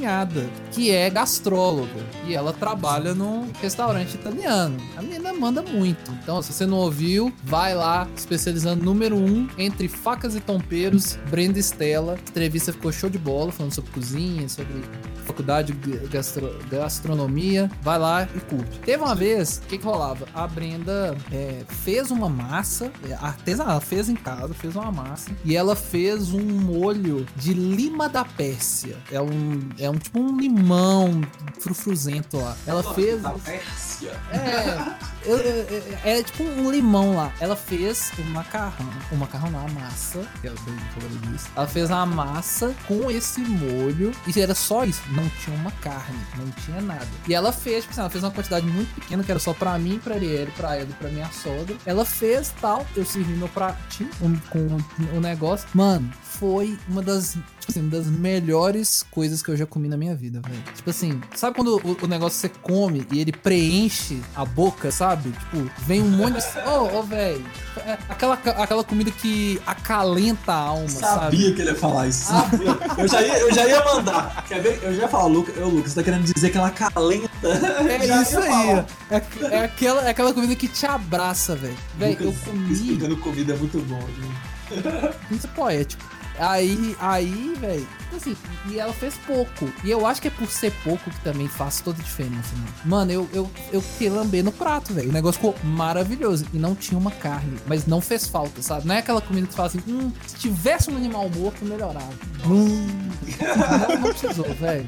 que é gastróloga. E ela trabalha num restaurante italiano. A menina manda muito. Então, se você não ouviu, vai lá, especializando número um entre facas e tomperos, Brenda Stella. Entrevista ficou show de bola, falando sobre cozinha, sobre faculdade de gastro- gastronomia, vai lá e curte. Teve uma vez, o que, que rolava? A Brenda é, fez uma massa, é, artesanal, fez em casa, fez uma massa, e ela fez um molho de lima da Pérsia. É um, um tipo um limão frufruzento lá. Ela fez. Pérsia. É, eu- eu- eu- é tipo um limão lá. Ela fez o macarrão. O macarrão não, a massa. Que é o que eu falei disso. Ela fez a massa com esse molho. E era só isso. Não tinha uma carne. Não tinha nada. E ela fez, tipo assim, ela fez uma quantidade muito pequena, que era só pra mim, pra Ariel, pra ela e pra minha sogra. Ela fez tal. Eu servi meu pratinho com, com o negócio. Mano, foi uma das, tipo assim, das melhores coisas que eu já comi na minha vida, velho. Tipo assim, sabe quando o, o negócio você come e ele preenche a boca, sabe? Tipo, vem um monte de. Ô, ô, velho. É aquela, aquela comida que acalenta a alma, sabe? Sabia que ele ia falar isso. Sabia. Eu já ia, eu já ia mandar. Quer ver? Eu já ia falar, Lucas, eu, Lucas, você tá querendo dizer que ela calenta. É isso aí. É, é aquela, é aquela comida que te abraça, velho. Velho, eu comi. Explicando comida é muito bom. viu? Isso é poético. Aí, aí, velho, assim, e ela fez pouco. E eu acho que é por ser pouco que também faz toda a diferença, mano. Mano, eu, eu, eu fiquei lamber no prato, velho. O negócio ficou maravilhoso. E não tinha uma carne, mas não fez falta, sabe? Não é aquela comida que você fala assim, hum, se tivesse um animal morto, melhorava. Hum, não, não precisou, velho.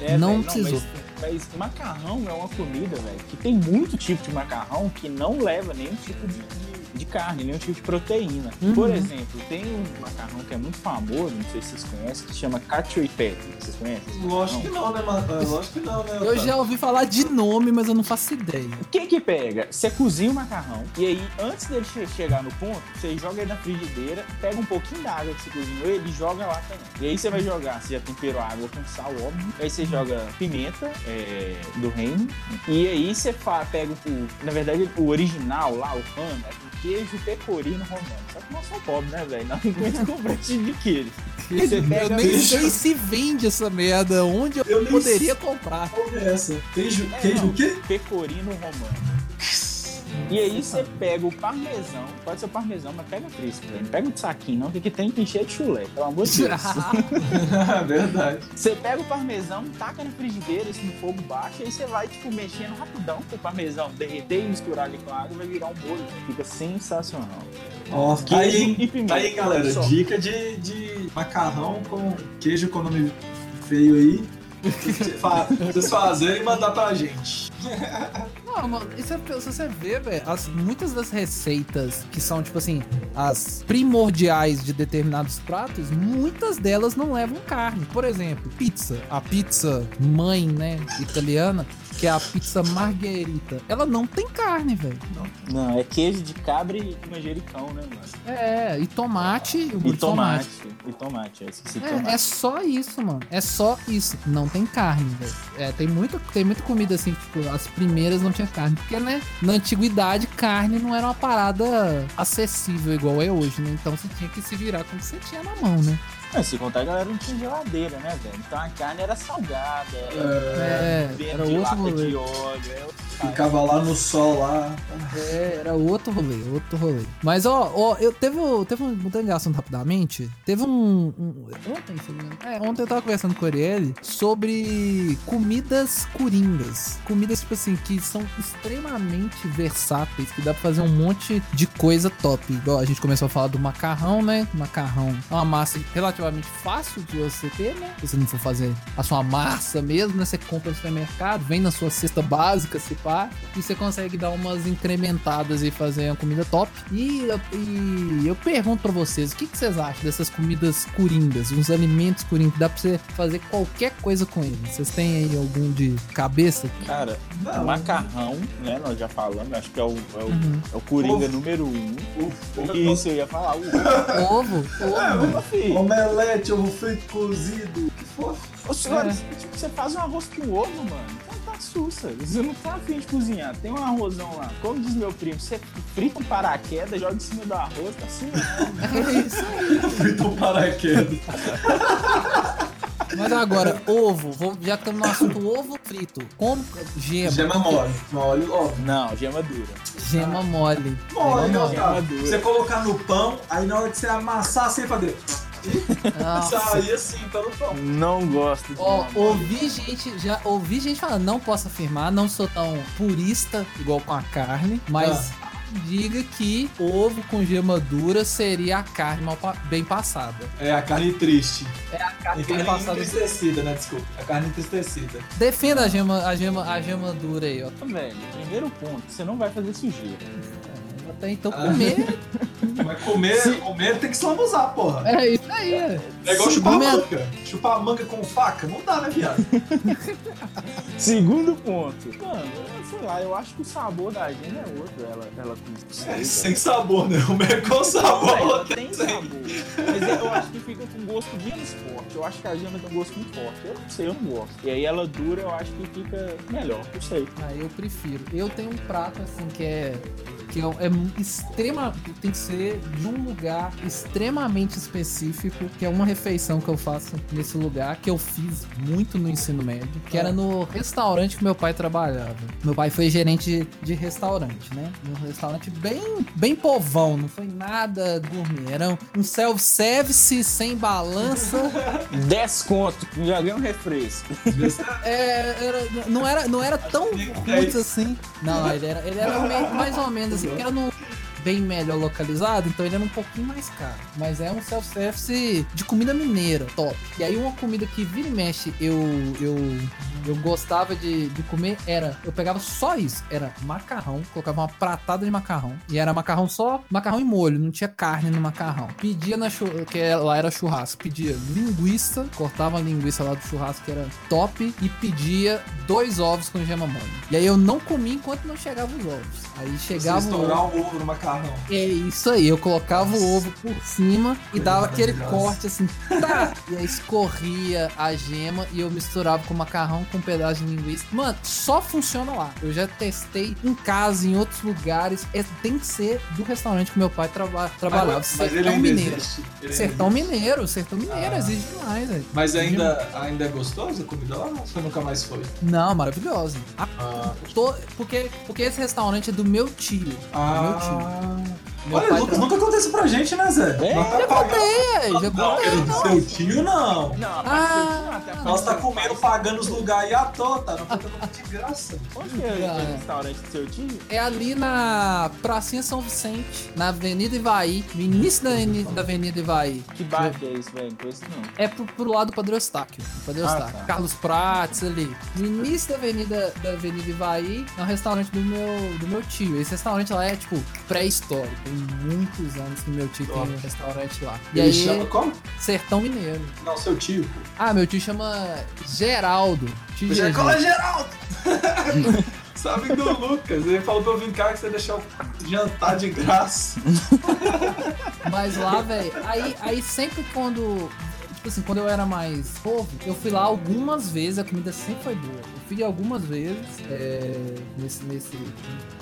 É, Não velho, precisou. Mas, mas macarrão é uma comida, velho, que tem muito tipo de macarrão que não leva nenhum tipo de, de, carne, nenhum tipo de proteína. Uhum. Por exemplo, tem um macarrão que é muito famoso, não sei se vocês conhecem, que se chama cacio pepe. Vocês conhecem? Lógico que não, né, mano? É, Lógico que não, né? Eu já ouvi falar de nome, mas eu não faço ideia. O que que pega? Você cozinha o macarrão e aí, antes dele che- chegar no ponto, você joga ele na frigideira, pega um pouquinho da água que você cozinhou ele e joga lá também. E aí você vai jogar, você já temperou a água com sal, óbvio. Aí você joga pimenta é, do reino. E aí você pega o, na verdade, o original lá, o é com queijo pecorino romano. Só que nós somos pobres, né, velho? Nós não conhecemos comprar tipo de queijo. Eu pega... nem sei se vende essa merda, onde eu, Eu poderia comprar. Qual é essa? Queijo, É, queijo não. o quê? pecorino romano. E aí você pega o parmesão, pode ser o parmesão, mas pega velho. Não pega de saquinho, não, porque tem que encher de chulé, pelo amor de Deus. Verdade. Você pega o parmesão, taca na frigideira, isso no fogo baixo, aí você vai, tipo, mexendo rapidão pro parmesão derreter e misturar ali com a água e vai virar um molho. velho. Fica sensacional. Ó, Queijo aí, e pimenta. Tá aí, galera. Só. Dica de, de macarrão com queijo com nome feio aí. Vocês fazerem e mandar pra gente. Não, mano, isso é, se você vê, velho, as- muitas das receitas que são, tipo assim, as primordiais de determinados pratos, muitas delas não levam carne. Por exemplo, pizza. A pizza mãe, né, italiana, que é a pizza marguerita, ela não tem carne, velho. Não, é queijo de cabra e manjericão, né, mano? É, e tomate, E tomate. tomate. E tomate, é, esqueci É, tomate. é só isso, mano. É só isso. Não tem carne, velho. É, tem muita, tem muita comida assim, tipo, as primeiras não tinha carne. Porque, né, na antiguidade, carne não era uma parada acessível igual é hoje, né? Então você tinha que se virar com o que você tinha na mão, né? É, se contar, a galera não tinha geladeira, né, velho? Então a carne era salgada, era É, era de outro lata rolê. de óleo. É outro Ficava lá no sol lá. É, era outro rolê, outro rolê. Mas, ó, ó, eu teve, teve um, mudando de assunto rapidamente, teve um, um- ontem, se não é, ontem eu tava conversando com o Arielle sobre comidas coringas. Comidas, tipo assim, que são extremamente versáteis, que dá pra fazer um monte de coisa top. Igual a gente começou a falar do macarrão, né? Macarrão é uma massa relativamente fácil de você ter, né? Se você não for fazer a sua massa mesmo, né? Você compra no supermercado, vem na sua cesta básica, se pá, e você consegue dar umas incrementadas e fazer uma comida top. E, eu- e eu pergunto pra vocês, o que, que vocês acham dessas comidas coringas, uns alimentos coringas, dá pra você fazer qualquer coisa com eles? Vocês têm aí algum de cabeça? Cara, Não. macarrão, né? Nós já falamos, acho que é o, é o, Uhum. é o Coringa Ovo. número um. Ovo. Isso, eu ia falar. O Ovo? Ovo. filho. Omelete, ovo frito cozido. Que fofo. Ô, senhora, É. tipo, você faz um arroz com ovo, mano. Então tá sussa. Você não tá afim de cozinhar. Tem um arrozão lá. Como diz meu primo, você frita um paraquedas, joga em cima do arroz, tá assim? É isso aí. Frito paraquedas. Mas agora, ovo, vou- já estamos no assunto ovo frito. Como gema? Gema mole. Mole, ó. Não, gema dura. Gema mole. Mole, Gema mole. cara. dura. Você colocar no pão, aí na hora que você amassar, você fazer. Sair assim, tá no pão. Não gosto de Ó, ouvi gente, já ouvi gente falando, não posso afirmar, não sou tão purista igual com a carne, mas diga que ovo com gema dura seria a carne mal pa- bem passada. É a carne triste. É a carne bem carne passada. entristecida, né? Desculpa. A carne entristecida. Defenda a gema, a gema, a gema dura aí, ó. Velho, primeiro ponto, você não vai fazer sujeira. Até então comer. Mas comer, comer tem que se lambuzar, porra. É isso aí, é. É igual Sim, chupar manga. Chupar manga com faca? Não dá, né, viado? Segundo ponto. Mano, sei lá, eu acho que o sabor da gema é outro. Ela, ela com É, sem sabor, né? O é com sabor. ela tem sabor. Mas eu acho que fica com gosto menos forte. Eu acho que a gema tem um gosto muito forte. Eu não sei, eu não gosto. E aí ela dura, eu acho que fica melhor. Não sei. Ah, eu prefiro. Eu tenho um prato assim que é que é, é extrema, tem que ser de um lugar extremamente específico, que é uma refeição que eu faço nesse lugar que eu fiz muito no ensino médio, que era no restaurante que meu pai trabalhava. Meu pai foi gerente de restaurante, né? Um restaurante bem bem povão, não foi nada gourmet, era um self-service sem balança. 10 conto, já ganha um refresco. É, era- não, era, não era tão roots assim. Não, ele era, ele era me- mais ou menos porque era num bem melhor localizado, então ele era um pouquinho mais caro. Mas é um self-service de comida mineira, top. E aí uma comida que vira e mexe eu, eu, eu gostava de, de comer era, eu pegava só isso, era macarrão, colocava uma pratada de macarrão, e era macarrão só, macarrão e molho, não tinha carne no macarrão. Pedia na chu- que é- lá era churrasco, pedia linguiça, cortava a linguiça lá do churrasco que era top, e pedia dois ovos com gema mole. E aí eu não comia enquanto não chegava os ovos. Aí chegava ovo. estourar o ovo no macarrão. É isso aí, eu colocava o ovo por cima e dava aquele corte assim, tá! E aí escorria a gema e eu misturava com macarrão com um pedaço de linguiça. Mano, só funciona lá. Eu já testei em casa, em outros lugares. É, tem que ser do restaurante que meu pai traba trabalhava. Mas, mas ele Sertão ainda Mineiro. Ele Sertão. Mineiro, Sertão Mineiro, Ah. exige demais, velho. Mas ainda, ainda é gostoso a comida lá? Ou você nunca mais foi? Não, maravilhosa. Ah, Ah, tô- porque, porque esse restaurante é do meu tio. meu tio. Oh. Meu Olha, pai nunca, nunca aconteceu pra gente, né, Zé? É, Nós tá Já pagando. contei, já Não, contei. era do seu tio, não. Não, Ah, que eu- Nós tá comendo, pagando os lugares à toa, tá? Não tá comendo de graça. Onde que é o restaurante do seu tio? É ali na Pracinha São Vicente, na Avenida Ivaí, no início da, aveni- da Avenida Ivaí. Que bairro que é isso, velho? Não não. É pro, pro lado do Padre Eustáquio. Padre Ah, Eustáquio. tá. Carlos Prates ali. No início da Avenida, da Avenida Ivaí, é um restaurante do meu, do meu tio. Esse restaurante lá é, tipo, pré-histórico. Muitos anos que meu tio Top. tem um restaurante lá. E Ele aí, chama como? Sertão Mineiro. Não, seu tio. pô. Ah, meu tio chama Geraldo. Te Já GG. cola Geraldo! Sabe do Lucas? Ele falou pra eu vir cá que você deixou jantar de graça. Mas lá, velho, aí, aí sempre quando. Tipo assim, quando eu era mais novo, eu fui lá algumas vezes, a comida sempre foi boa. Fui algumas vezes é, nesse, nesse.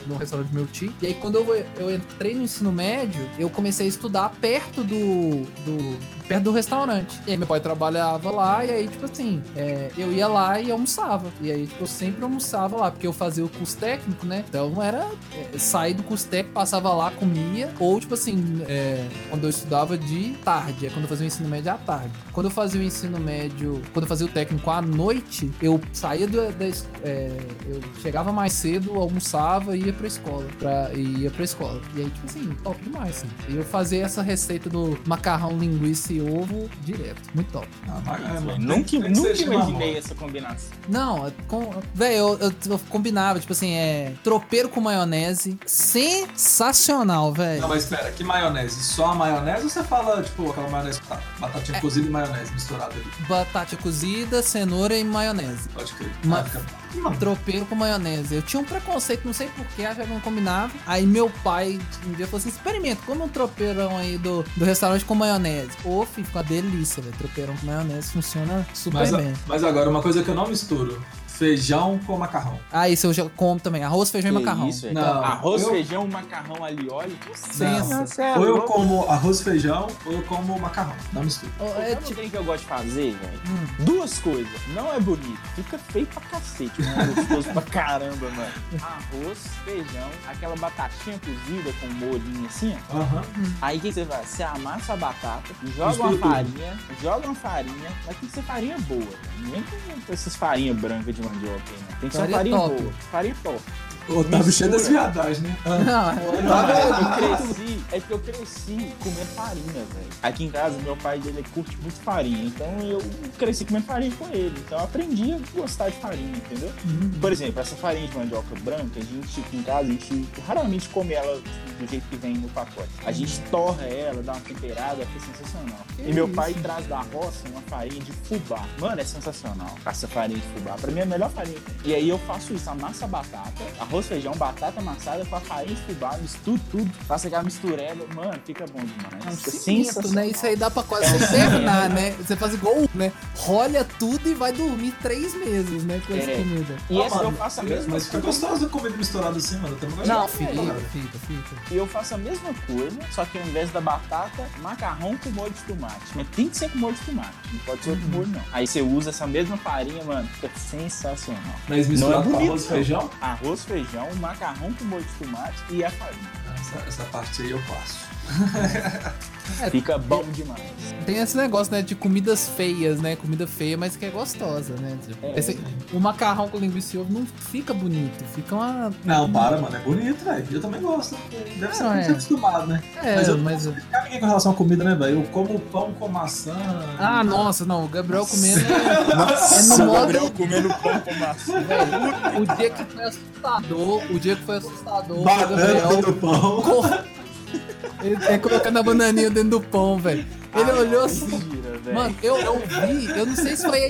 no restaurante do meu tio. E aí quando eu, eu entrei no ensino médio, eu comecei a estudar perto do. do perto do restaurante. E aí meu pai trabalhava lá, e aí, tipo assim, é, eu ia lá e almoçava. E aí, tipo, eu sempre almoçava lá, porque eu fazia o curso técnico, né? Então era é, sair do curso técnico, passava lá, comia, ou tipo assim, é, quando eu estudava de tarde, é quando eu fazia o ensino médio à tarde. Quando eu fazia o ensino médio, quando eu fazia o técnico à noite, eu saía do- da, es- é, eu chegava mais cedo, almoçava e ia pra escola, pra, e ia pra escola. E aí, tipo assim, top demais, assim. E eu fazia essa receita do macarrão, linguiça e ovo direto. Muito top. Ah, é, mano, Nunca, nunca imaginei essa combinação. Não, é com, velho, eu, eu- eu combinava, tipo assim, é tropeiro com maionese, sensacional, velho. Não, mas espera, que maionese? Só a maionese ou você fala, tipo, aquela maionese batata- batatinha cozida e maionese misturada ali? Batata cozida, cenoura e maionese. Pode crer. Ma- Mano, Tropeiro com maionese. Eu tinha um preconceito, não sei porquê, achava que não combinava. Aí meu pai um dia falou assim: experimenta, come um tropeirão aí do, do restaurante com maionese. Ô, filho, fica uma delícia, velho. Tropeirão com maionese funciona super mas, a- bem. mas agora, uma coisa que eu não misturo: feijão com macarrão. Ah, isso eu já como também. Arroz, feijão e Que macarrão. Isso. Não, Arroz, eu- feijão, macarrão ali, óleo. Nossa, Ou eu como arroz e feijão, ou eu como macarrão. Não. Ô, Sabe É um tipo. que eu gosto de fazer, velho? Hum. Duas coisas. Não é bonito. Fica feio pra cacete, mas é gostoso pra caramba, mano. Arroz, feijão, aquela batatinha cozida com molhinho assim, ó. Aí o que que você faz? Você amassa a batata, joga Mistura uma tudo. farinha, joga uma farinha, mas tem que ser farinha boa. Não vem com essas farinhas brancas de mandioca né? Tem que ser uma Farinha farinha top. boa. Farinha top. O Otávio cheio das Mistura. viadagens, né? Não, Não, é que eu cresci, é que eu cresci comendo farinha, velho. Aqui em casa, meu pai dele curte muito farinha, então eu cresci comendo farinha com ele. Então eu aprendi a gostar de farinha, entendeu? Por exemplo, essa farinha de mandioca branca, a gente aqui em casa, a gente raramente come ela do jeito que vem no pacote. A gente torra ela, dá uma temperada, fica sensacional. e meu pai traz da roça uma farinha de fubá. Mano, é sensacional essa farinha de fubá. Pra mim é a melhor farinha. que. E aí eu faço isso, amassa a batata, arroz, feijão, batata amassada com a farinha de fubá, misturo tudo, faço aquela mistureba. Mano, fica bom demais. É um cimento, né? Isso aí dá pra quase sem terminar, né? Você faz igual, né? Rolha tudo e vai dormir três meses, né? Com essa É. comida. E Ah, essa eu mano, faço a mesma Mas fica coisa. gostoso a comida misturada assim, mano. Eu também gosto Não, de Fica, fica, fica. E eu faço a mesma coisa, só que ao invés da batata, macarrão com molho de tomate. Mas tem que ser com molho de tomate, não pode ser outro molho, não. Aí você usa essa mesma farinha, mano, fica sensacional. Mas misturado é com arroz e feijão, Arroz, feijão, macarrão com molho de tomate e a farinha. essa, essa parte aí eu passo. É, Fica bom demais. Tem esse negócio, né, de comidas feias, né? Comida feia, mas que é gostosa, né? É. esse- o macarrão com linguiça e ovo não fica bonito, fica uma. Não, para, mano. É bonito, velho. Eu também gosto. Deve ser Não, porque é. é acostumado, né? É, Mas eu mas. não explicar ninguém com relação à comida, né, velho? Eu como pão com maçã. Ah, nossa, não, o Gabriel comendo. é- Nossa, É no modo- Gabriel comendo pão com maçã. Velho, o dia que foi assustador, o dia que foi assustador, o Gabriel do pão. cor- Ele é colocando a bananinha dentro do pão, velho. Ele olhou assim. Velho. Mano, eu, eu vi, eu não sei se foi a,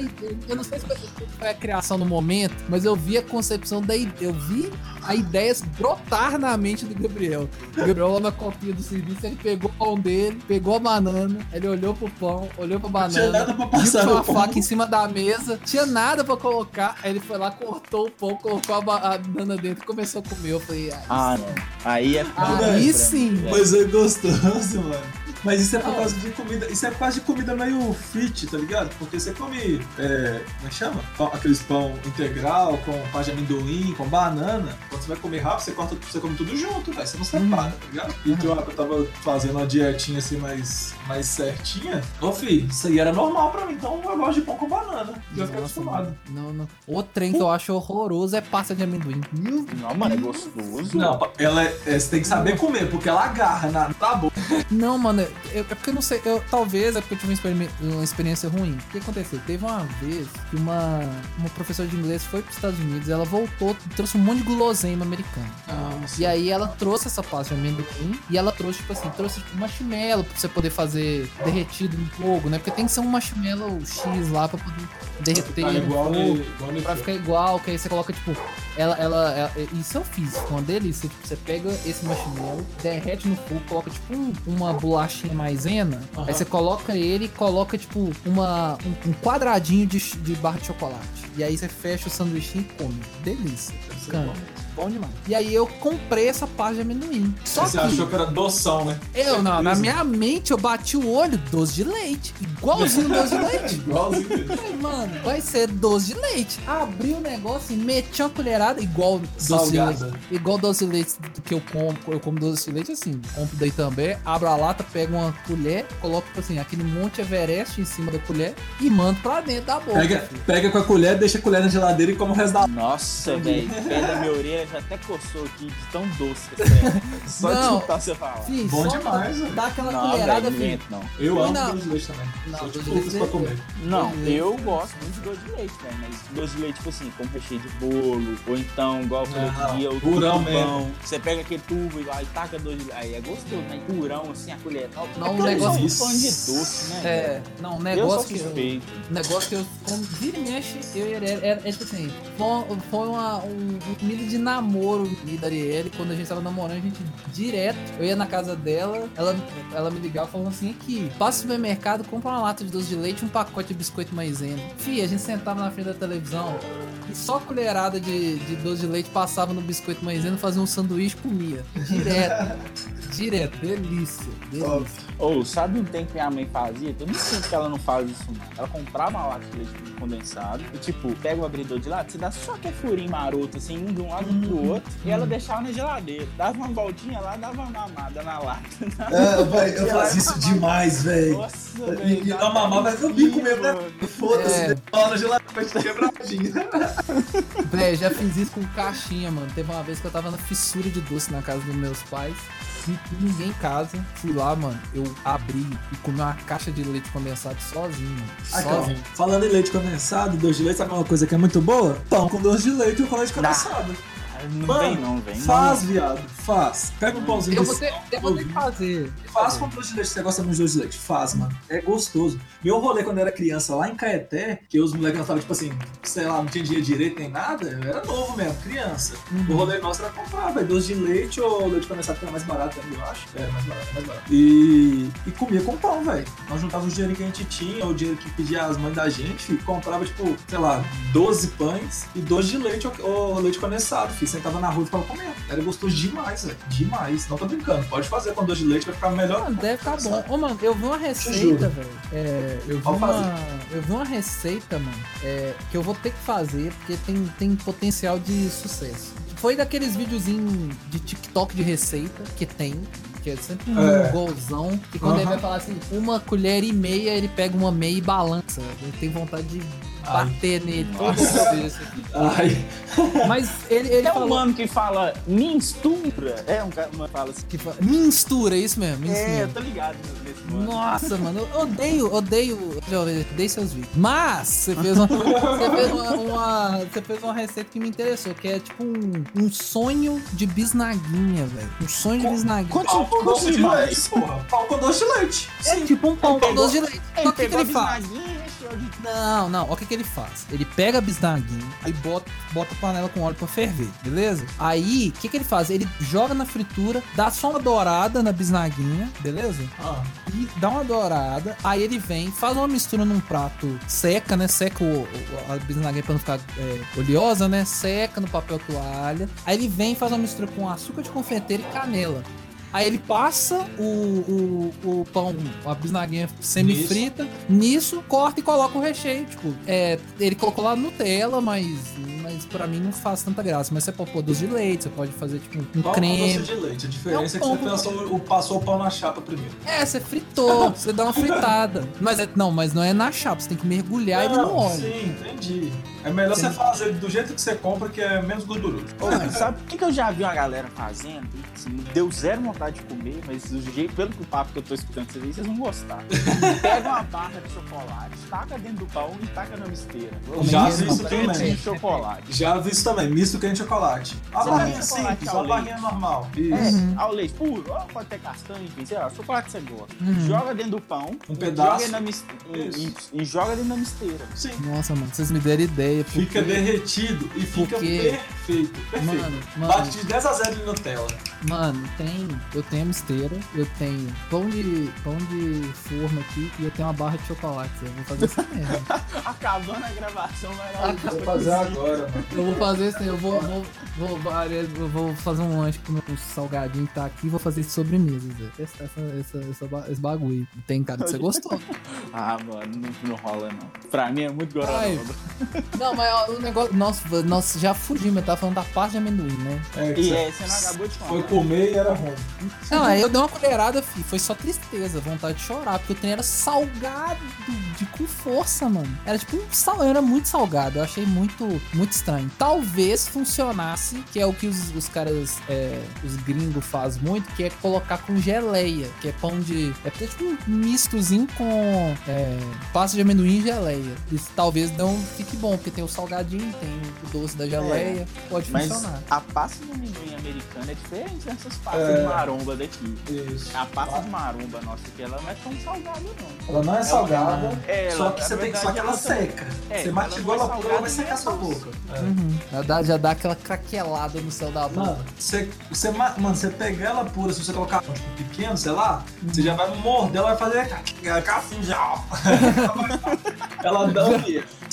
eu não sei se foi, foi a criação do momento, mas eu vi a concepção da eu vi a ideia brotar na mente do Gabriel. O Gabriel lá na copinha do serviço, ele pegou o pão dele, pegou a banana, ele olhou pro pão, olhou pra Tinha banana, nada pra viu que passar tinha uma no faca em cima da mesa, tinha nada pra colocar, aí ele foi lá, cortou o pão, colocou a, ba- a banana dentro e começou a comer. Eu falei, ah, Ah, não. Aí é Aí pra sim. mim, velho. Mas é gostoso, mano. Mas isso é por Não. causa de comida. Isso é por causa de comida meio fit, tá ligado? Porque você come. É, como é que chama? Pão- aqueles pão integral com pão de amendoim, com banana. Quando você vai comer rápido, você corta, você come tudo junto, velho. Você não separa, tá ligado? E que eu tava fazendo uma dietinha assim mais, mais certinha. Ô, fi, isso aí era normal pra mim. Então eu gosto de pão com banana. Já fiquei acostumado. Não, não. O trem que eu acho horroroso é pasta de amendoim. Meu Não, mano, é gostoso. Não, ela é, é, você tem que saber comer, porque ela agarra na tá bom. Não, mano, eu- é porque eu não sei. Eu, talvez é porque eu tive uma, uma experiência ruim. O que aconteceu? Teve uma vez que uma, uma professora de inglês foi pros Estados Unidos, ela voltou, trouxe um monte de guloseima americano. Nossa. E aí ela trouxe essa pasta de amendoim e ela trouxe, tipo assim, trouxe tipo, marshmallow pra você poder fazer derretido no fogo, né? Porque tem que ser um marshmallow X lá pra poder derreter Tá no igual fogo. igual Pra ficar igual, que aí você coloca, tipo, ela, ela, ela- Isso eu fiz, com uma delícia. Tipo, você pega esse marshmallow, derrete no fogo, coloca, tipo, um- uma bolachinha maisena. Aham. Aí você coloca ele e coloca, tipo, uma, um, um quadradinho de, de barra de chocolate. E aí você fecha o sanduíche e come. Delícia. Cara, bom demais. E aí eu comprei essa pasta de amendoim. Só Você que achou que era doção, né? eu, não, na minha mente, eu bati o olho, doce de leite. Igualzinho doce de leite. Igualzinho. Falei, mano, vai ser doce de leite. Abri o negócio e meti uma colherada igual doce de leite. Igual doce de leite que eu como. Eu como doce de leite assim. Compro daí também. Abro a lata, pego uma colher, coloco tipo assim, aquele monte Everest em cima da colher e mando pra dentro da boca. Pega, pega com a colher, deixa a colher na geladeira e come o resto da. Nossa, velho, pé da minha orelha já até coçou aqui de tão doce que é. Só de Não. escutar você falar. Bom demais, velho. Dá aquela Não, colherada, velho, não. Eu amo Não. doce de leite também. Não, Sou doce tipo de Lucas pra comer. Não, Doce de eu gosto muito de doce de leite, velho, mas doce de leite, tipo assim, com recheio de bolo, ou então, igual eu outro dia, o purão mesmo. Você pega aquele tubo e e taca doce de leite. Aí é gostoso, mas purão, assim, a colher. Não, Não, é um negócio- sou fã de doce, né? É, não, um negócio que eu. Um negócio que eu, como vira e mexe, eu e era, é tipo assim, foi, foi uma, um, comida de namoro e da Ariel, quando a gente tava namorando, a gente direto, eu ia na casa dela, ela, ela me ligava falando assim, aqui, passa no supermercado, compra uma lata de doce de leite e um pacote de biscoito maisena. Fih, a gente sentava na frente da televisão e só colherada de, de doce de leite passava no biscoito maisena, fazia um sanduíche e comia. Direto. direto. Delícia. Delícia. Ou, sabe um tempo que minha mãe fazia? Tem muito tempo que ela não faz isso, não. Ela comprava uma lata de leite condensado e, tipo, pega o abridor de lata, você dá só aquele furinho maroto, assim, um de um lado pro outro, e ela deixava na geladeira. Dava uma voltinha lá, dava uma mamada na lata. É, velho, eu fazia isso demais, velho. Nossa, E- velho. e a mamar vai no bico mesmo, né? Foda-se, É. lá na geladeira pra quebradinha. Véi, já fiz isso com caixinha, mano. Teve uma vez que eu tava na fissura de doce na casa dos meus pais. Tinha ninguém em casa. Fui lá, mano. Eu abri e comi uma caixa de leite condensado sozinho. Aqui, Sozinho. falando em leite condensado, doce de leite, sabe uma coisa que é muito boa? Pão com doce de leite e com leite condensado. Não Mano, vem não, vem. Faz, viado, faz. Pega um pãozinho Eu vou desse- ter, eu vou ter que fazer. Faz com doce de leite, você gosta muito de doce de leite? Faz, mano. É gostoso. Meu rolê quando eu era criança lá em Caeté, que os moleques não estavam, tipo assim, sei lá, não tinha dinheiro direito nem nada, eu era novo mesmo, criança. O rolê nosso era comprar, velho, doce de leite ou leite condensado, que era mais barato ainda, eu acho. Era mais barato, mais barato. E, e comia com pão, velho. Nós juntávamos o dinheiro que a gente tinha, o dinheiro que pedia as mães da gente, e comprava, tipo, sei lá, 12 pães e doce de leite ou, ou leite condensado, filho. Sentava na rua e ficava comendo. Era gostoso demais, velho. Demais. Não tô brincando. Pode fazer com doce de leite, vai ficar melhor. Mano, deve ficar bom. Ô, mano, eu vi uma receita, velho. É, eu vi uma, eu vi uma receita, mano, é, que eu vou ter que fazer porque tem, tem potencial de sucesso. Foi daqueles videozinhos de TikTok de receita que tem. Que é sempre um É. golzão. Que quando ele Aham. vai falar assim, uma colher e meia, ele pega uma meia e balança. Ele tem vontade de Ai. bater nele. Nossa. Isso. Ai, Mas ele, ele É um falou. mano que fala minstura. É um cara que fala assim. Que fala, mistura, isso mesmo. Isso É, mesmo. eu tô ligado nesse mano. Nossa, mano, eu odeio, odeio. Já odeio seus vídeos. Mas você fez uma, você fez uma, uma- você fez uma receita que me interessou, que é tipo um, um sonho de bisnaguinha, velho. Um sonho de bisnaguinha. Pau com doce de leite, porra. Pau com doce de leite. É tipo um pão com doce de leite. Só Ele que o que, ele faz? E Não, não. Olha o que, que ele faz. Ele pega a bisnaguinha, aí bota, bota a panela com óleo pra ferver, beleza? Aí, o que, que ele faz? Ele joga na fritura, dá só uma dourada na bisnaguinha, beleza? Ah, e dá uma dourada, aí ele vem, faz uma mistura num prato, seca, né? Seca o, o- a bisnaguinha pra não ficar é, oleosa, né? Seca no papel toalha. Aí ele vem e faz uma mistura com açúcar de confeiteiro e canela. Aí ele passa o, o, o pão, a bisnaguinha semi-frita, nisso, corta e coloca o recheio. Tipo, é, ele colocou lá Nutella, mas, mas pra mim não faz tanta graça. Mas você pode pôr doce de leite, você pode fazer tipo um com creme. doce de leite. A diferença é, É um que você pão com passou, o- passou o pau na chapa primeiro. É, você fritou, você dá uma fritada. Mas é, não, mas não é na chapa, você tem que mergulhar ele no Não, óleo. Sim, entendi. É melhor você fazer do jeito que você compra, que é menos gorduroso. Ô, sabe o que, que eu já vi uma galera fazendo? Assim, deu zero vontade de comer, mas do jeito, pelo que o papo que eu tô escutando vocês aí, vocês vão gostar. Pega uma barra de chocolate, taca dentro do pão e taca na misteira. Já vi isso também. de chocolate. Já vi isso também, misto quente de chocolate. A Você barrinha chocolate simples, a barrinha normal. É, Isso. ao leite puro, ó, pode ter castanha, enfim, sei lá, chocolate que você gosta. Uhum. Joga dentro do pão, Um pedaço. joga na mis- e, Isso. e- e joga dentro da misteira. Sim. Nossa, mano, vocês me deram ideia. Porque... Fica derretido e fica Porque- perfeito. Perfeito. Mano, mano. Bate de 10 a 0 de Nutella. Mano, tem. Eu tenho a misteira, eu tenho pão de. pão de forma aqui e eu tenho uma barra de chocolate. Eu vou fazer isso mesmo. Acabando a gravação, vai lá. Vou fazer agora, mano. Eu vou fazer isso, eu vou, vou, vou, eu vou fazer um lanche com o salgadinho que tá aqui e vou fazer de sobremesa, Zé. Testar essa, essa, essa esse bagulho. Tem cara que você gostou. Ah, mano, não, não rola não. Pra mim é muito gororoba. Não, mas ó, o negócio. Nossa, nós já fugimos, eu tava falando da pasta de amendoim, né? É, que E você é, você não acabou de falar. foi comer e era ruim. Não, aí eu dei uma colherada, fi. Foi só tristeza, vontade de chorar, porque o trem era salgado de com força, mano. Era tipo um sal, era muito salgado. Eu achei muito, muito estranho. Talvez funcionasse, que é o que os, os caras, é, os gringos fazem muito, que é colocar com geleia, que é pão de. É tipo um mistozinho com é, pasta de amendoim e geleia. Isso talvez não fique bom, porque tem o salgadinho, tem o doce da geleia. Pode Mas funcionar. a pasta de amendoim americana é diferente dessas pastas É. de maromba daqui. Isso. A pasta de maromba nossa aqui, ela não é tão salgada, não. Ela não é salgada, É, só que você tem que. Só que ela ela seca. É, você é ela pura, ela vai secar sua boca. É. Uhum. Já, dá, já dá aquela craquelada no céu da boca. Mano, você, você, ma- mano, você pegar ela pura, se você colocar tipo, pequeno, sei lá, você já vai morder, ela vai fazer ca- ca- já. ela dá o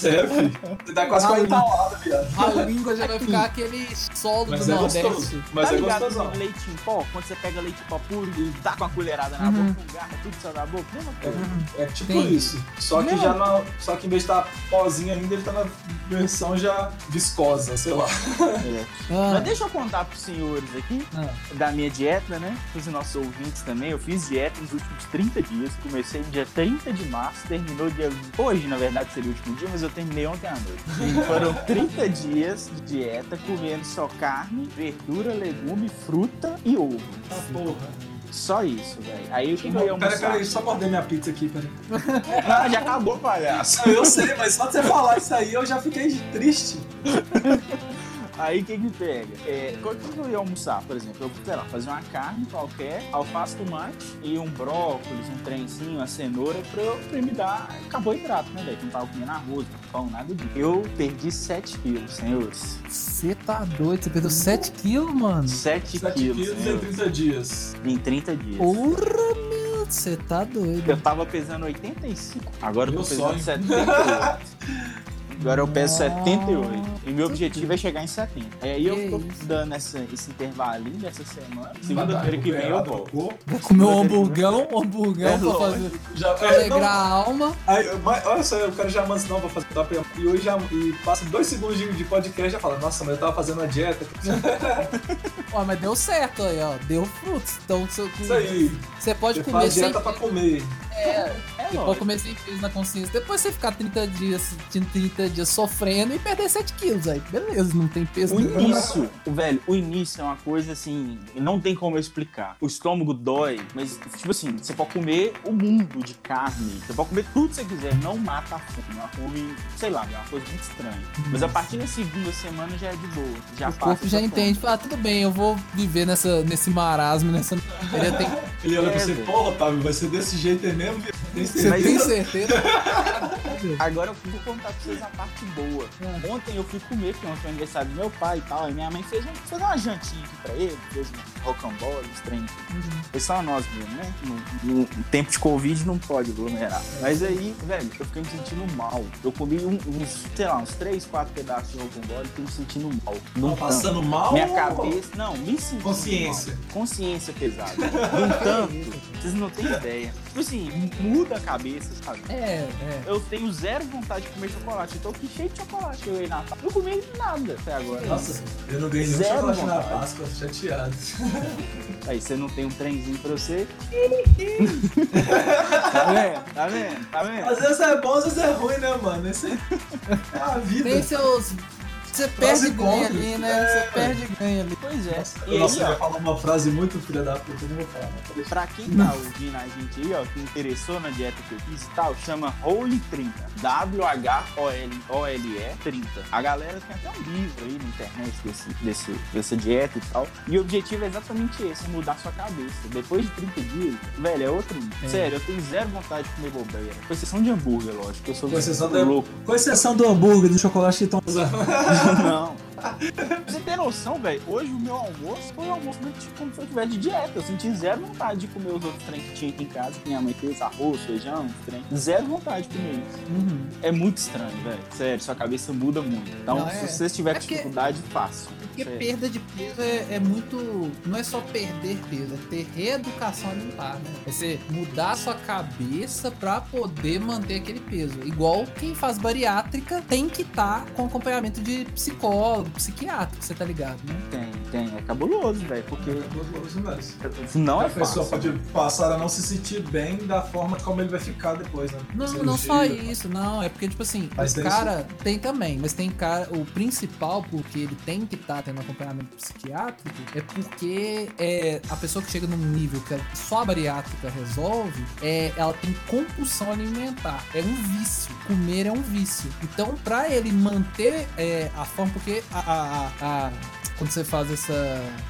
Sério, filho? Você dá quase Ah, 40 não. lados, viado. A língua já vai ficar aquele solo Mas do é Nordeste. gostoso. Mas tá é no leite em pó? Quando você pega leite em pó puro e dá com a colherada na Uhum. boca, com garra, tudo saiu da boca, mesma coisa. É tipo Tem. isso. Só que Não. já não. Só que em vez de estar pozinho ainda, ele tá na versão já viscosa, sei lá. É. Ah, Mas deixa eu contar pros senhores aqui ah, da minha dieta, né? Pros nossos ouvintes também. Eu fiz dieta nos últimos 30 dias. Comecei no dia 30 de março, terminou dia. Hoje, na verdade, seria o último dia, mas eu terminei ontem à noite. E foram 30 dias de dieta comendo só carne, verdura, legume, fruta e ovo. Ah, porra. Só isso, velho. Aí o que, que eu ia Pera, almoçar? pera aí, só morder minha pizza aqui, peraí. Ah, já acabou, palhaço. Eu sei, mas só de você falar isso aí eu já fiquei triste. Aí o que que pega? É, o que que eu ia almoçar, por exemplo? Eu, sei lá, fazer uma carne qualquer, alface, tomate e um brócolis, um trenzinho, uma cenoura pra, eu, pra me dar carboidrato, né, velho? Que não tava comendo arroz, pão, nada disso. Eu perdi 7 quilos, senhores. Você tá doido? Você perdeu 7 quilos, mano? 7 7 quilos, quilos em senhores. 30 dias. Em 30 dias. Porra, meu, você tá doido. Eu tava pesando 85, agora eu tô pesando sonho. 78. Agora eu peso 78. E meu objetivo é chegar em 70. Aí eu tô dando essa, esse intervalinho dessa semana. Segunda-feira que vem eu volto. Vai comer um hamburgão, um hamburgão É pra fazer. Já, é, não, Alegrar a alma. aí, mas, olha só, o cara já manda não pra fazer top e hoje já e passa dois segundos de, podcast e já fala, nossa, mas eu tava fazendo uma dieta. Ó, mas deu certo aí, ó. Deu frutos. Então você, Isso aí, você pode você comer faz sem. dieta pra comer. É lógico. comer sem peso na consciência. Depois você ficar 30 dias, 30 dias sofrendo e perder 7 quilos aí. Beleza, não tem peso O nenhum. início, velho, o início é uma coisa assim, não tem como eu explicar. O estômago dói, mas, tipo assim, você pode comer o mundo de carne, você pode comer tudo que você quiser, não mata a fome. É uma fome, sei lá, é uma coisa muito estranha. Mas a partir da segunda semana já é de boa. Já O passa corpo já entende, fala, ah, tudo bem, eu vou viver nessa, nesse marasmo, nessa. Tem- Ele olha É, pra você, velho. porra, Otávio, vai ser desse jeito aí mesmo? Tem Você certeza? tem certeza? Agora eu vou contar pra vocês a parte boa. É. Ontem eu fui comer, porque ontem foi aniversário do meu pai e tal, e minha mãe fez, um, fez uma jantinha aqui pra ele, fez um rocambole, uns trem. Foi só nós mesmo, né? No, no tempo de Covid não pode aglomerar. Mas aí, velho, eu fiquei me sentindo mal. Eu comi um- uns, sei lá, uns 3, 4 pedaços de rocambole e fiquei me sentindo mal. Não passando mal? Minha cabeça, não, me sentindo Consciência. mal. Consciência pesada. Num tanto, vocês não têm ideia. Tipo assim, muda a cabeça, sabe? É, é. Eu tenho zero vontade de comer chocolate. Eu tô aqui cheio de chocolate que eu ganhei na Natal. Não comi nada até agora. Nossa, eu não ganhei nenhum Zero chocolate na vontade. Páscoa, chateado. Aí você não tem um trenzinho pra você. tá vendo? Tá vendo? Tá vendo? Às vezes é bom, às vezes é ruim, né, mano? Esse é a vida. Tem seus. Você perde e ganha ali, né? É. Você perde e ganha ali. Pois é. Nossa, E Nossa, aí, eu ia ó, falar uma frase muito filha da puta, eu não vou falar. Não, deixar. pra quem tá ouvindo a gente aí, ó, que interessou na dieta que eu fiz e tal, chama Whole 30. W-H-O-L-E 30. A galera tem até um livro aí na internet desse, desse, dessa dieta e tal. E o objetivo é exatamente esse, é mudar sua cabeça. Depois de 30 dias, velho, é outro mundo. É. Sério, eu tenho zero vontade de comer bobeira. Com exceção de hambúrguer, lógico. Eu sou Com exceção de- louco. Com exceção do hambúrguer, do chocolate que estão usando. Não. Pra você ter noção, velho, hoje o meu almoço foi um almoço muito tipo como se eu tivesse de dieta. Eu senti zero vontade de comer os outros trem que tinha aqui em casa, que minha mãe fez, arroz, feijão, trem. Zero vontade de comer isso. Uhum. É muito estranho, velho. Sério, sua cabeça muda muito. Então, Não, é- se você tiver é dificuldade, faça. Porque perda de peso é, é muito. Não é só perder peso, é ter reeducação alimentar, né? É você mudar a sua cabeça pra poder manter aquele peso. Igual quem faz bariátrica tem que estar com acompanhamento de psicólogo, psiquiatra, você tá ligado, né? Tem, tem. É cabuloso, velho. Porque não a é pessoa fácil. pode passar a não se sentir bem da forma como ele vai ficar depois, né? Não, Cirurgia. não só isso, não. É porque, tipo assim, Mas o tem cara tem também, mas tem cara. O principal, porque ele tem que estar tendo acompanhamento psiquiátrico, é porque é, a pessoa que chega num nível que só a bariátrica resolve, é, ela tem compulsão alimentar. É um vício. Comer é um vício. Então, pra ele manter é, a forma, porque a- a- a- a quando você faz essa,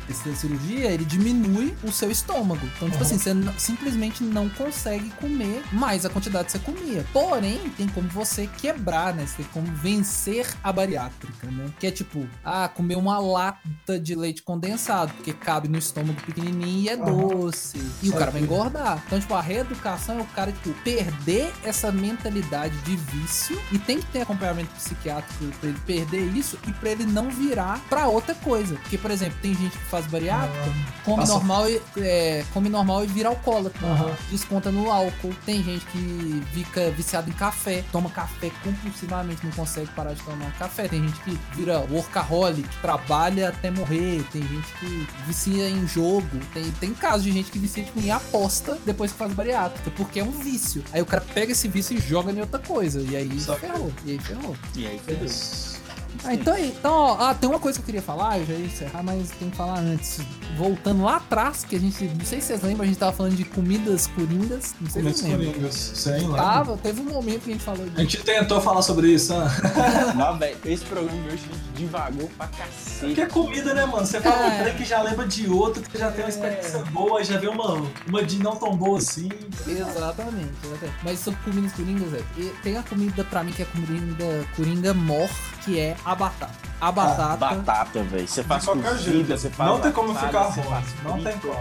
essa cirurgia, ele diminui o seu estômago. Então, tipo Uhum. assim, você simplesmente não consegue comer mais a quantidade que você comia. Porém, tem como você quebrar, né? Você tem como vencer a bariátrica, né? Que é tipo, ah, comer uma lata de leite condensado, porque cabe no estômago pequenininho e é Uhum. doce. E o Só cara vai engordar. Então, tipo, a reeducação é o cara, tipo, perder essa mentalidade de vício e tem que ter acompanhamento psiquiátrico pra ele perder isso e pra ele não virar pra outra coisa. Porque, por exemplo, tem gente que faz bariátrica, come Passa- normal, e, é, come normal e vira alcoólatra. Aham. Desconta no álcool. Tem gente que fica viciado em café, toma café compulsivamente, não consegue parar de tomar café. Tem gente que vira workaholic, trabalha até morrer. Tem gente que vicia em jogo. Tem, tem casos de gente que vicia tipo, em aposta depois que faz bariátrica, porque é um vício. Aí o cara pega esse vício e joga em outra coisa. E aí Só ferrou. E aí ferrou. E aí, É isso. Ah, então, então ó, ah, tem uma coisa que eu queria falar, eu já ia encerrar, mas tem que falar antes. Voltando lá atrás, que a gente, não sei se vocês lembram, a gente tava falando de comidas coringas, não sei se Comidas vocês lembram. coringas. Sem lá. Tava, teve um momento que a gente falou A de. gente tentou falar sobre isso, né? Não, velho, esse programa de hoje a gente divagou pra cacete. Porque é comida, né, mano? Você fala É. um trem que já lembra de outro, que já tem uma experiência boa, já vê uma, uma de não tão boa assim. Exatamente, exatamente. Mas sobre comidas coringas, é, e tem a comida pra mim que é comida coringa mor, que é a batata. A batata Batata, velho. Você faz qualquer jeito. você faz Não tem como batata, ficar ruim. Não tem como.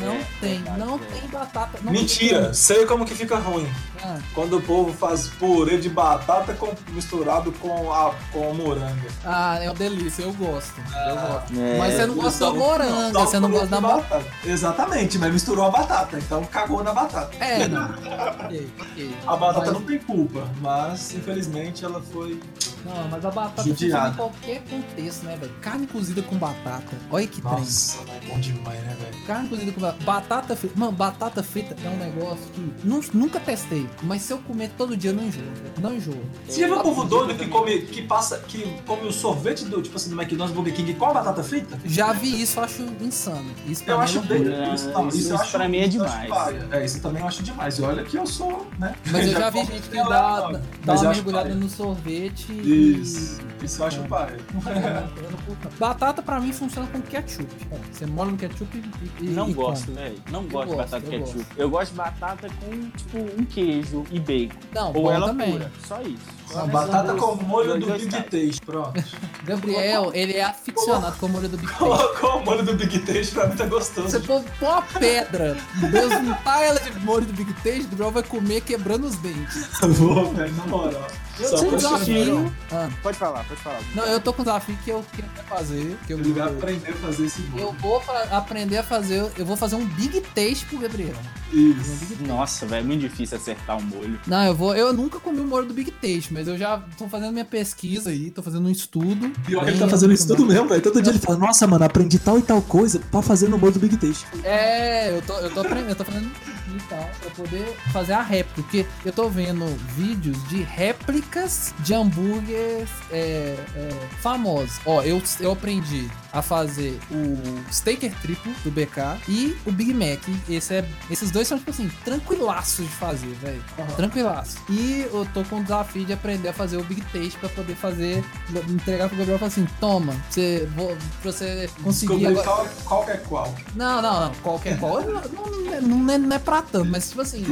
não É, tem, verdade, não velho. tem batata. Não tem Mentira, sei como que fica ruim. Ah, Quando o povo faz purê de batata com- misturado com a com moranga. Ah, é uma delícia, eu gosto. eu gosto. É, Mas você não gosta da moranga, só você não gosta da moranga. batata. Exatamente, mas misturou a batata, então cagou na batata. É, não. ok, ok. A batata Mas- não tem culpa, mas infelizmente ela foi. Não, mas a batata funciona em qualquer contexto, né, velho? Carne cozida com batata. Olha que trem. Nossa, é bom demais, né, velho? Carne cozida com batata. Batata frita. Mano, batata frita é um negócio que nu- nunca testei. Mas se eu comer todo dia, eu não enjoo. velho. Não enjoo. Você já viu o povo doido que come, que passa, que come o sorvete do, tipo assim, do McDonald's Burger King com a batata frita? Já vi isso, eu acho insano. Isso pra Eu mim acho é bem. loucura. Isso, não, Isso- isso, eu isso acho, pra mim é demais. É, isso também eu acho demais. E olha que eu sou, né? Mas eu já vi gente que dá, dá uma mergulhada no sorvete e. Isso, isso eu acho não. Batata pra mim funciona com ketchup. Você molha no ketchup e. e Não e gosto, come. velho. Não gosto gosto, de batata eu ketchup. gosto. Eu gosto de batata com, tipo, um queijo e bacon. Não, Ou ela também. pura. Só isso. Uma batata com molho do Big. Taste, pronto. Gabriel, ele é aficionado com o molho do Big Taste. Colocou o molho do Big Taste pra mim tá gostoso. Você pôr pôr uma pedra, desuntar ela de molho do Big Taste, o Gabriel vai comer quebrando os dentes. Vou, velho, na moral. Só pra desafio. Ah, Pode falar, pode falar. não, eu tô com um desafio que eu quero fazer. Que eu, Ele vai aprender a fazer esse bolo. eu vou aprender a fazer. Eu vou fazer um Big Taste pro Gabriel. Isso. Nossa, velho, é muito difícil acertar o molho. Não, eu vou. Eu nunca comi o molho do Big Taste, mas eu já tô fazendo minha pesquisa aí, tô fazendo um estudo. Pior que ele tá fazendo isso tudo aprofundado. mesmo, velho. Todo dia ele fala, nossa, mano, aprendi tal e tal coisa pra fazer no molho do Big Taste. É, eu tô, eu tô aprendendo, eu tô fazendo e tal, pra poder fazer a réplica. Porque eu tô vendo vídeos de réplicas de hambúrgueres é, é, famosos. Ó, eu, eu aprendi a fazer o Staker Triplo do BK e o Big Mac. Esse é, esses dois são, tipo assim, tranquilaços de fazer, velho. Tranquilaço. E eu tô com o desafio de aprender a fazer o Big Taste pra poder fazer, entregar pro Gabriel e falar assim: toma, você, vou, pra você conseguir agora. qual, qual que é qual. Não, não, não. Qualquer qual. Não, não, é- não é, não é pra tanto, mas tipo assim,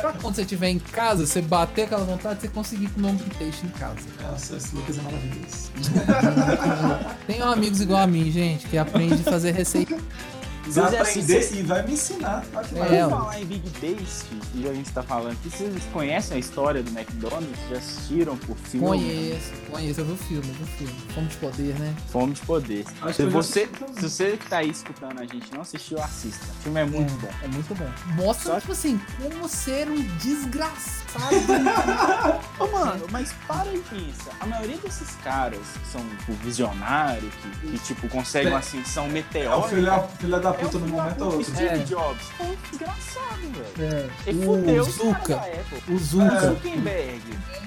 pra quando você estiver em casa, você bater aquela vontade, você conseguir comer um Big Taste em casa. Nossa, esse Lucas é maravilhoso. Tenho amigos igual a mim, gente, que aprende a fazer receita. Vai é assim, aprender e vai me ensinar. Olha que É, falar em Big Taste, e a gente tá falando aqui, vocês conhecem a história do McDonald's? Já assistiram por filme? Conheço, conheço, eu vi o filme, eu vi o filme. Fome de poder, né? Fome de Poder. Acho que Se já você, assisti. se você que tá aí escutando a gente não assistiu, assista. O filme é muito bom. É muito bom. Mostra, Só- tipo assim, como ser um desgraçado. Ô, mano, mas para e pensa. A maioria desses caras que são tipo, visionários, que, que, tipo, conseguem uma ascensão É o meteórica. filho, filho da é o puta no momento ou outro. Steve É. Jobs. Foi um desgraçado, velho. É, Ele o fudeu os caras Zuka, o O Zuka Zuckerberg,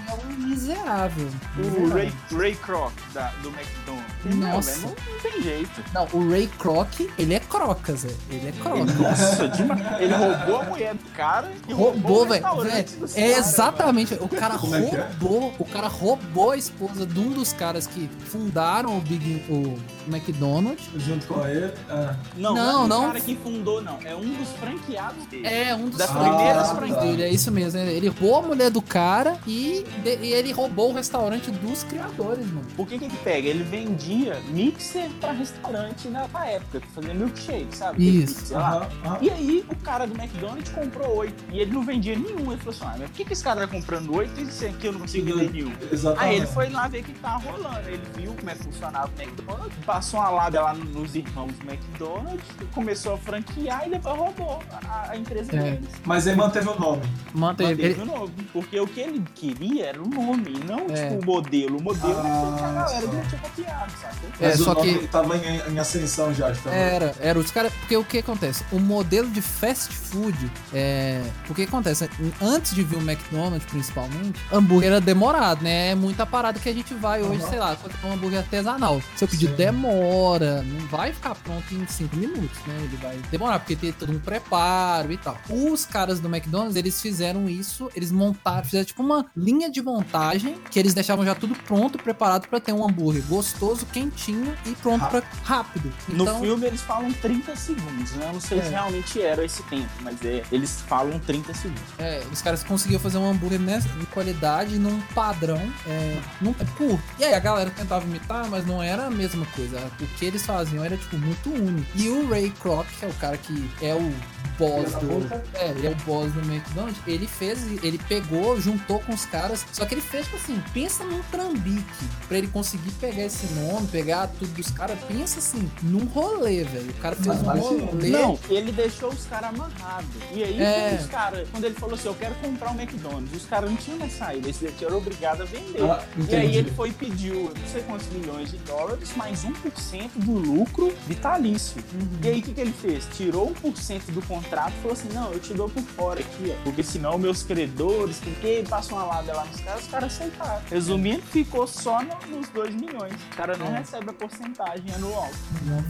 é um miserável. o. Ray, Ray Kroc da, do McDonald's. Nossa. Não, velho, não, tem jeito. Não, o Ray Kroc, ele é crocas, Zé. Ele é crocas. Nossa, demais. Ele roubou a mulher do cara e roubou, Roubou, o velho. É exatamente. O cara Como é que é? roubou. O cara roubou a esposa de um dos caras que fundaram o Big o McDonald's. Junto com ele. Ah, Não, Não, não, não. o cara que fundou, não. É um dos franqueados dele. É, um dos Das primeiras franquias franquias. dele. É isso mesmo. né? Ele roubou a mulher do cara e, de- e ele roubou o restaurante dos criadores, mano. Por que que ele pega? Ele vendia mixer pra restaurante na na época, que fazia milkshake, sabe? Isso. aham, aham. E aí, o cara do McDonald's comprou oito. E ele não vendia nenhum. Ele falou assim: ah, mas por que, que esse cara tá comprando oito e esse aqui eu não consigo vender nenhum? Exatamente. Aí ele foi lá ver o que tava rolando. Ele viu como é que funcionava o McDonald's, passou uma lábia lá nos irmãos do McDonald's, começou a franquear e depois roubou a, a empresa É. deles. Mas ele manteve o nome. Manteve. Manteve Ele, o nome. Porque o que ele queria era o nome, não É. tipo o modelo. O modelo Ah, é que a galera só. já tinha copiado, sacou? É, Mas só o nome que- tava em, em ascensão já. Então. Era, era os caras. Porque o que acontece? O modelo de fast food é. O que acontece? Antes de vir o McDonald's, principalmente, hambúrguer era demorado, né? É muita parada que a gente vai hoje, Aham. sei lá, comprar um hambúrguer artesanal. Seu pedido Sim. demora, não vai ficar pronto em 5 minutos, né? Ele vai demorar, porque tem todo um preparo e tal. Os caras do McDonald's, eles fizeram isso, eles montaram, fizeram tipo uma linha de montagem que eles deixavam já tudo pronto, preparado pra ter um hambúrguer gostoso, quentinho e pronto pra rápido. No Então, filme eles falam 30 segundos, né? Eu não sei É. se realmente era esse tempo, mas é, eles falam 30 segundos. É, os caras conseguiam fazer um hambúrguer nessa qualidade, num padrão, é, num tempo curto. E aí a galera tentava imitar, mas não era a mesma coisa. O que eles faziam era, tipo, muito único. E o Ray Kroc, que é o cara que é o boss da do... É, ele é o boss do McDonald's. Ele fez, ele pegou, juntou com os caras, só que ele fez, tipo assim, pensa num trambique. Pra ele conseguir pegar esse nome, pegar tudo dos caras, pensa assim, num rolê, velho. O cara fez Mas um rolê... Não, ele deixou os caras amarrados. E aí, É. quando os caras, quando ele falou assim, eu quero comprar um McDonald's, os caras não tinham mais saída, esse daqui era obrigado a vender. Ah, e aí ele foi e pediu não sei quantos milhões de dólares, mais 1% do lucro vitalício. E aí o que, que ele fez? Tirou 1% do contrato e falou assim: não, eu te dou por fora aqui, ó. Porque senão meus credores, porque passou uma lábia lá nos caras, os caras aceitaram. Resumindo, ficou só no- nos 2 milhões. O cara não É. recebe a porcentagem anual. Não,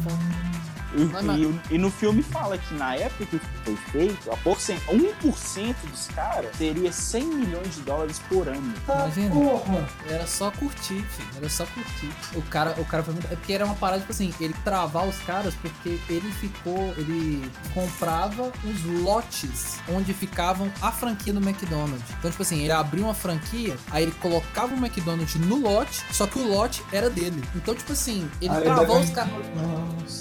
E, Mas, mas- e- e no filme fala que na época que foi feito, a porcent... 1% dos caras teria 100 milhões de dólares por ano. Imagina. Porra. Era só curtir, filho. Era só curtir. O cara, o cara foi muito. É porque era uma parada, tipo assim, ele travar os caras porque ele ficou. Ele comprava os lotes onde ficavam a franquia do McDonald's. Então, tipo assim, ele abriu uma franquia, aí ele colocava o McDonald's no lote, só que o lote era dele. Então, tipo assim, ele Ah, deve- os caras.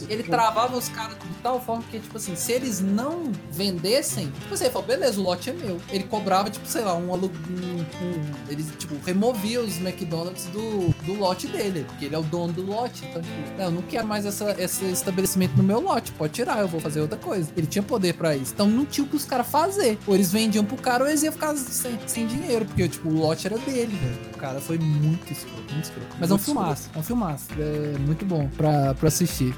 Ele travava os caras de tal forma que, tipo assim, se eles não vendessem, tipo assim, ele falou, beleza, o lote é meu. Ele cobrava, tipo, sei lá, um aluguel. Um, um- ele, tipo, removia os McDonald's do, do lote dele, porque ele é o dono do lote. Então, tipo, não, eu não quero mais essa, esse estabelecimento no meu lote, pode tirar, eu vou fazer outra coisa. Ele tinha poder pra isso. Então não tinha o que os caras fazer. Ou eles vendiam pro cara ou eles iam ficar sem, sem dinheiro, porque, tipo, o lote era dele, velho. Cara foi muito escroto, muito escroto. Mas é um Muito filmaço, é um filmaço. É muito bom pra, pra assistir.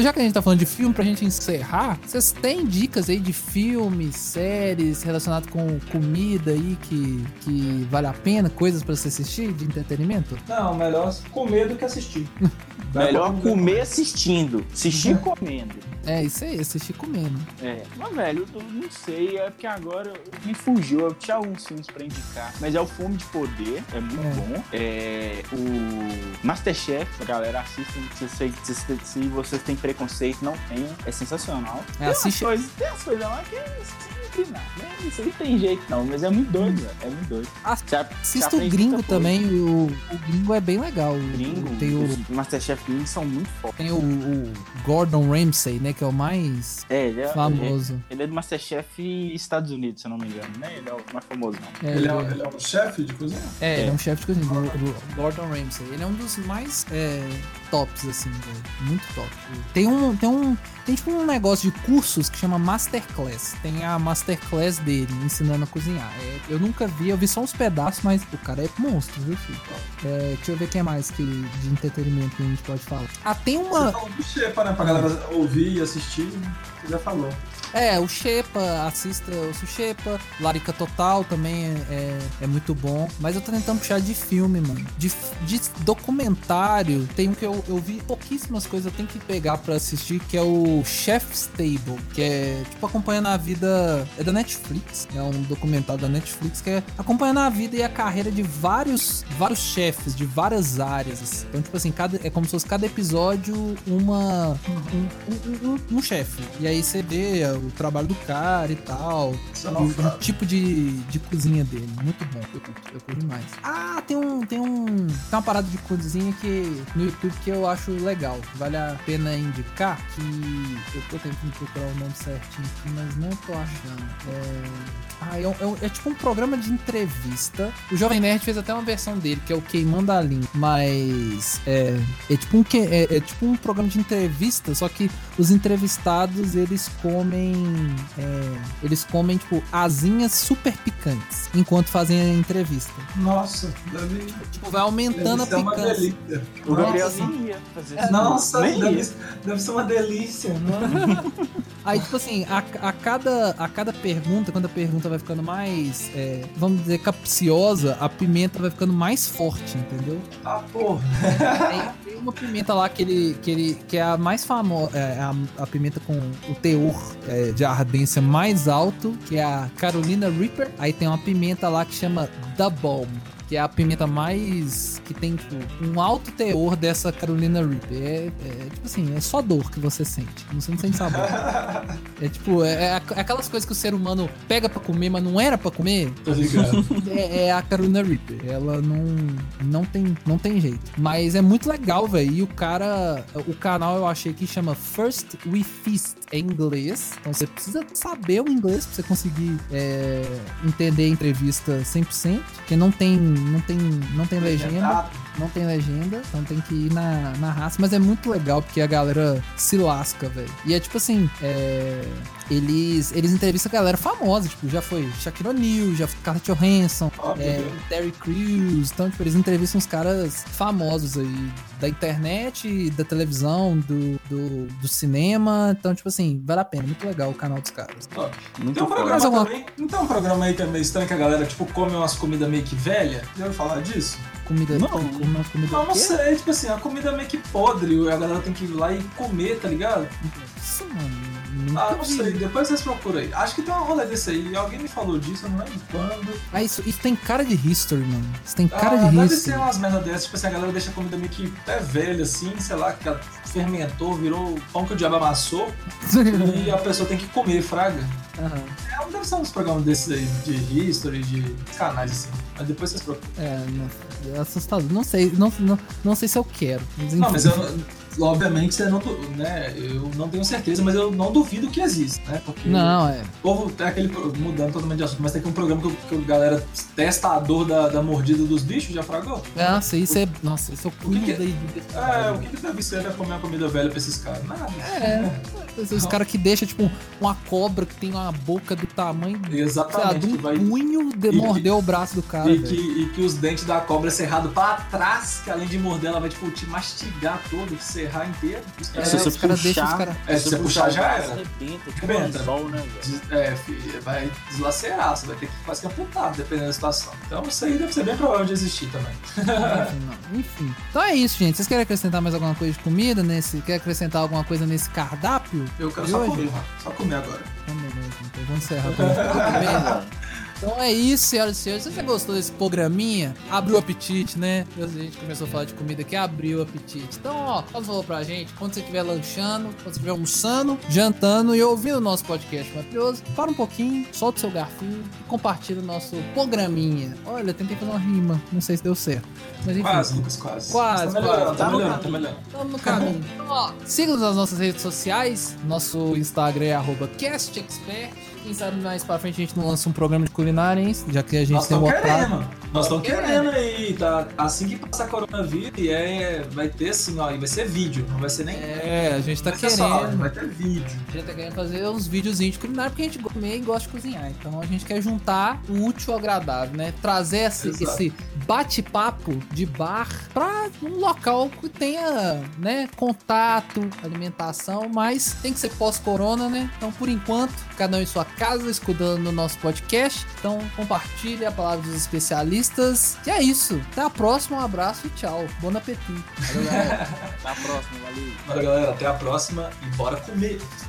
Já que a gente tá falando de filme, pra gente encerrar, vocês têm dicas aí de filmes, séries relacionadas com comida aí que, que vale a pena, coisas pra você assistir de entretenimento? Não, melhor comer do que assistir. Melhor comer assistindo, assistir comendo. É, isso aí, assistir comendo. É, mas velho, eu não sei, é porque agora me fugiu, eu tinha alguns filmes pra indicar. Mas é o Fome de Poder, é muito É. bom. É o Masterchef, galera assistem, se, se, se, se vocês têm preconceito, não tenham, é sensacional. É, Tem assiste- coisas, tem umas coisas lá que não, né? Isso aí tem jeito não, mas é muito doido, velho, é muito doido. Você Assista o gringo também, o, o gringo é bem legal. O- Gringo, Tem o, os Masterchef gringos são muito fortes. tem o, o Gordon Ramsay, né, que é o mais É, ele é, famoso. Ele é do Masterchef Estados Unidos, se eu não me engano, né? Ele é o mais famoso, não. É, Ele é, ele é um chefe de cozinha? É, ele é É. um chefe de cozinha, o- Gordon Ramsay. Ele é um dos mais é, tops, assim. Muito top. Tem um, tem um, tem tipo um negócio de cursos que chama Masterclass. Tem a Masterclass dele, ensinando a cozinhar. É, eu nunca vi, eu vi só uns pedaços, mas o cara é monstro, viu, filho? É, deixa eu ver quem é mais que, de entretenimento que a gente pode falar. Ah, tem Você uma... falou do Shepa, né? Pra galera ouvir e assistir. Você já falou. É, o Shepa, assista o Shepa, Larica Total também é, é, é muito bom. Mas eu tô tentando puxar de filme, mano. De, de documentário, tem um que eu, eu vi pouquíssimas coisas, eu tenho que pegar pra assistir, que é o Chef's Table, que é tipo acompanhando a vida. É da Netflix, é um documentário da Netflix que é acompanhando a vida e a carreira de vários, vários chefes, de várias áreas. assim. Então, tipo assim, cada, é como se fosse cada episódio uma. um, um, um, um chefe. E aí você vê o trabalho do cara e tal. É O, não o tipo de, de cozinha dele. Muito bom. Eu curto, eu curto demais. Ah, tem um. Tem um. Tem uma parada de cozinha que. No YouTube que eu acho legal. Vale a pena indicar. Que. Eu tô tentando procurar o nome certinho aqui, mas não tô achando. É. Ah, é, um- é um- é tipo um programa de entrevista. O Jovem Nerd fez até uma versão dele, que é o Queimando a Linha. Mas é, é, tipo um, que- é, é tipo um programa de entrevista, só que os entrevistados eles comem. É, eles comem, tipo, asinhas super picantes enquanto fazem a entrevista. Nossa, deve, Tipo, vai aumentando deve a picância. delícia. O Gabriel Nossa, nem ia fazer isso. Nossa, nem deve, ia. deve ser uma delícia, mano. Aí, tipo assim, a, a cada, a cada pergunta, quando a pergunta vai ficando mais, é, vamos dizer, capciosa, a pimenta vai ficando mais forte, entendeu? Ah, porra. Tem, uma pimenta lá que ele, que ele que é a mais famosa, é a, a pimenta com o teor é, de ardência mais alto, que é a Carolina Reaper. Aí tem uma pimenta lá que chama The Bomb. Que é a pimenta mais. que tem, tipo, um alto teor dessa Carolina Reaper. É, é, tipo assim, é só dor que você sente. Você não sente sabor. É tipo, é, é aqu- aquelas coisas que o ser humano pega pra comer, mas não era pra comer. Tô ligado. É, é a Carolina Reaper. Ela não, não, tem, não tem jeito. Mas é muito legal, velho. E o cara. O canal eu achei que chama First We Feast em inglês. Então você precisa saber o inglês pra você conseguir é, entender a entrevista 100%. Porque não tem, não tem, não tem legenda. Não tem legenda, então tem que ir na, na raça. Mas é muito legal porque a galera se lasca, velho. E é tipo assim, é, eles, eles entrevistam a galera famosa. Tipo, já foi Shaquille O'Neal, já foi Scarlett Johansson, Ó, é. Terry Crews. Então, tipo, eles entrevistam uns caras famosos aí da internet, da televisão, do, do, do cinema. Então, tipo assim, vale a pena. Muito legal o canal dos caras. Top. Muito Tem um programa alguma- também. Não tem um programa aí que é meio estranho que a galera, tipo, come umas comidas meio que velha? Já ouviu falar disso? Comida. Não. Uma comida Não, não sei, tipo assim, a comida é meio que podre, a galera tem que ir lá e comer, tá ligado? Nossa, mano. Nunca Ah, não vi. sei, depois vocês procuram aí. Acho que tem um rolê desse aí, alguém me falou disso, eu não lembro quando. Ah, isso, isso tem cara de history, mano. Isso tem cara ah, de deve history. ser umas merda dessas, tipo assim, a galera deixa a comida meio que até velha, assim, sei lá, que fermentou, virou pão que o diabo amassou, e a pessoa tem que comer, fraga. Aham. É, deve ser uns programas desses aí, de history, de canais assim. Mas depois vocês procuram. É, não, é assustador. Não sei, não, não, não sei se eu quero. Mas Não, mas eu, obviamente, você não, né, eu não tenho certeza, mas eu não duvido que existe, né? Porque Não, é. o povo tem aquele, pro- mudando totalmente de assunto, mas tem aqui um programa que, que a galera testa a dor da, da mordida dos bichos, já fragou? Nossa, isso é. Nossa, isso é o que que- daí. É, o que, que deve ser pra comer uma comida velha pra esses caras? Nada. É. Os caras que deixam, tipo, uma cobra que tem uma boca do tamanho, lá, Exatamente, de que um vai. punho de E- morder o braço do cara. E que, e que os dentes da cobra é cerrado pra trás, que além de morder, ela vai tipo, te mastigar todo, te serrar inteiro. É, caras- se você puxar- caras. É, se você puxar já o era. Arrebenta, tipo Arrebenta. um anzol, né, é, vai deslacerar, você vai ter que quase que amputar, dependendo da situação. Então isso aí deve ser bem provável de existir também. Enfim. Então é isso, gente. Vocês querem acrescentar mais alguma coisa de comida nesse. Quer acrescentar alguma coisa nesse cardápio? Eu quero só hoje? comer. Só comer agora. Então, beleza. Então vamos encerrar por aqui. Então é isso, senhoras e senhores. Se você gostou desse programinha, abriu o apetite, né? A gente começou a falar de comida aqui, abriu o apetite. Então, ó, faz favor pra gente, quando você estiver lanchando, quando você estiver almoçando, jantando e ouvindo o nosso podcast maravilhoso, para um pouquinho, solta o seu garfinho e compartilha o nosso programinha. Olha, eu tentei fazer uma rima, não sei se deu certo. Mas. Quase, Lucas, quase. Quase, tá melhorando, tá Tá melhorando, tá melhorando. Estamos no caminho. Então, ó, siga-nos nas nossas redes sociais. Nosso Instagram é arroba CastExpert. Quem sabe mais pra frente a gente não lança um programa de culinária, hein? Já que a gente Nós tem mostrado. querendo. Nós estamos querendo. querendo aí, tá? Assim que passar coronavírus, e é, vai ter assim, ó, e vai ser vídeo, não vai ser nem. É, a gente tá vai ser só querendo. vai ter vídeo. A gente tá querendo fazer uns videozinhos de culinária porque a gente comer e gosta de cozinhar. Então a gente quer juntar o útil ao agradável, né? Trazer esse, esse bate-papo de bar pra um local que tenha, né, contato, alimentação, mas tem que ser pós-corona, né? Então, por enquanto, cada um em sua casa, escutando o nosso podcast. Então, compartilhe a palavra dos especialistas. E é isso. Até a próxima. Um abraço e tchau. Bom apetite. Valeu, galera. Até a próxima, valeu. Valeu, galera. Até a próxima e bora comer.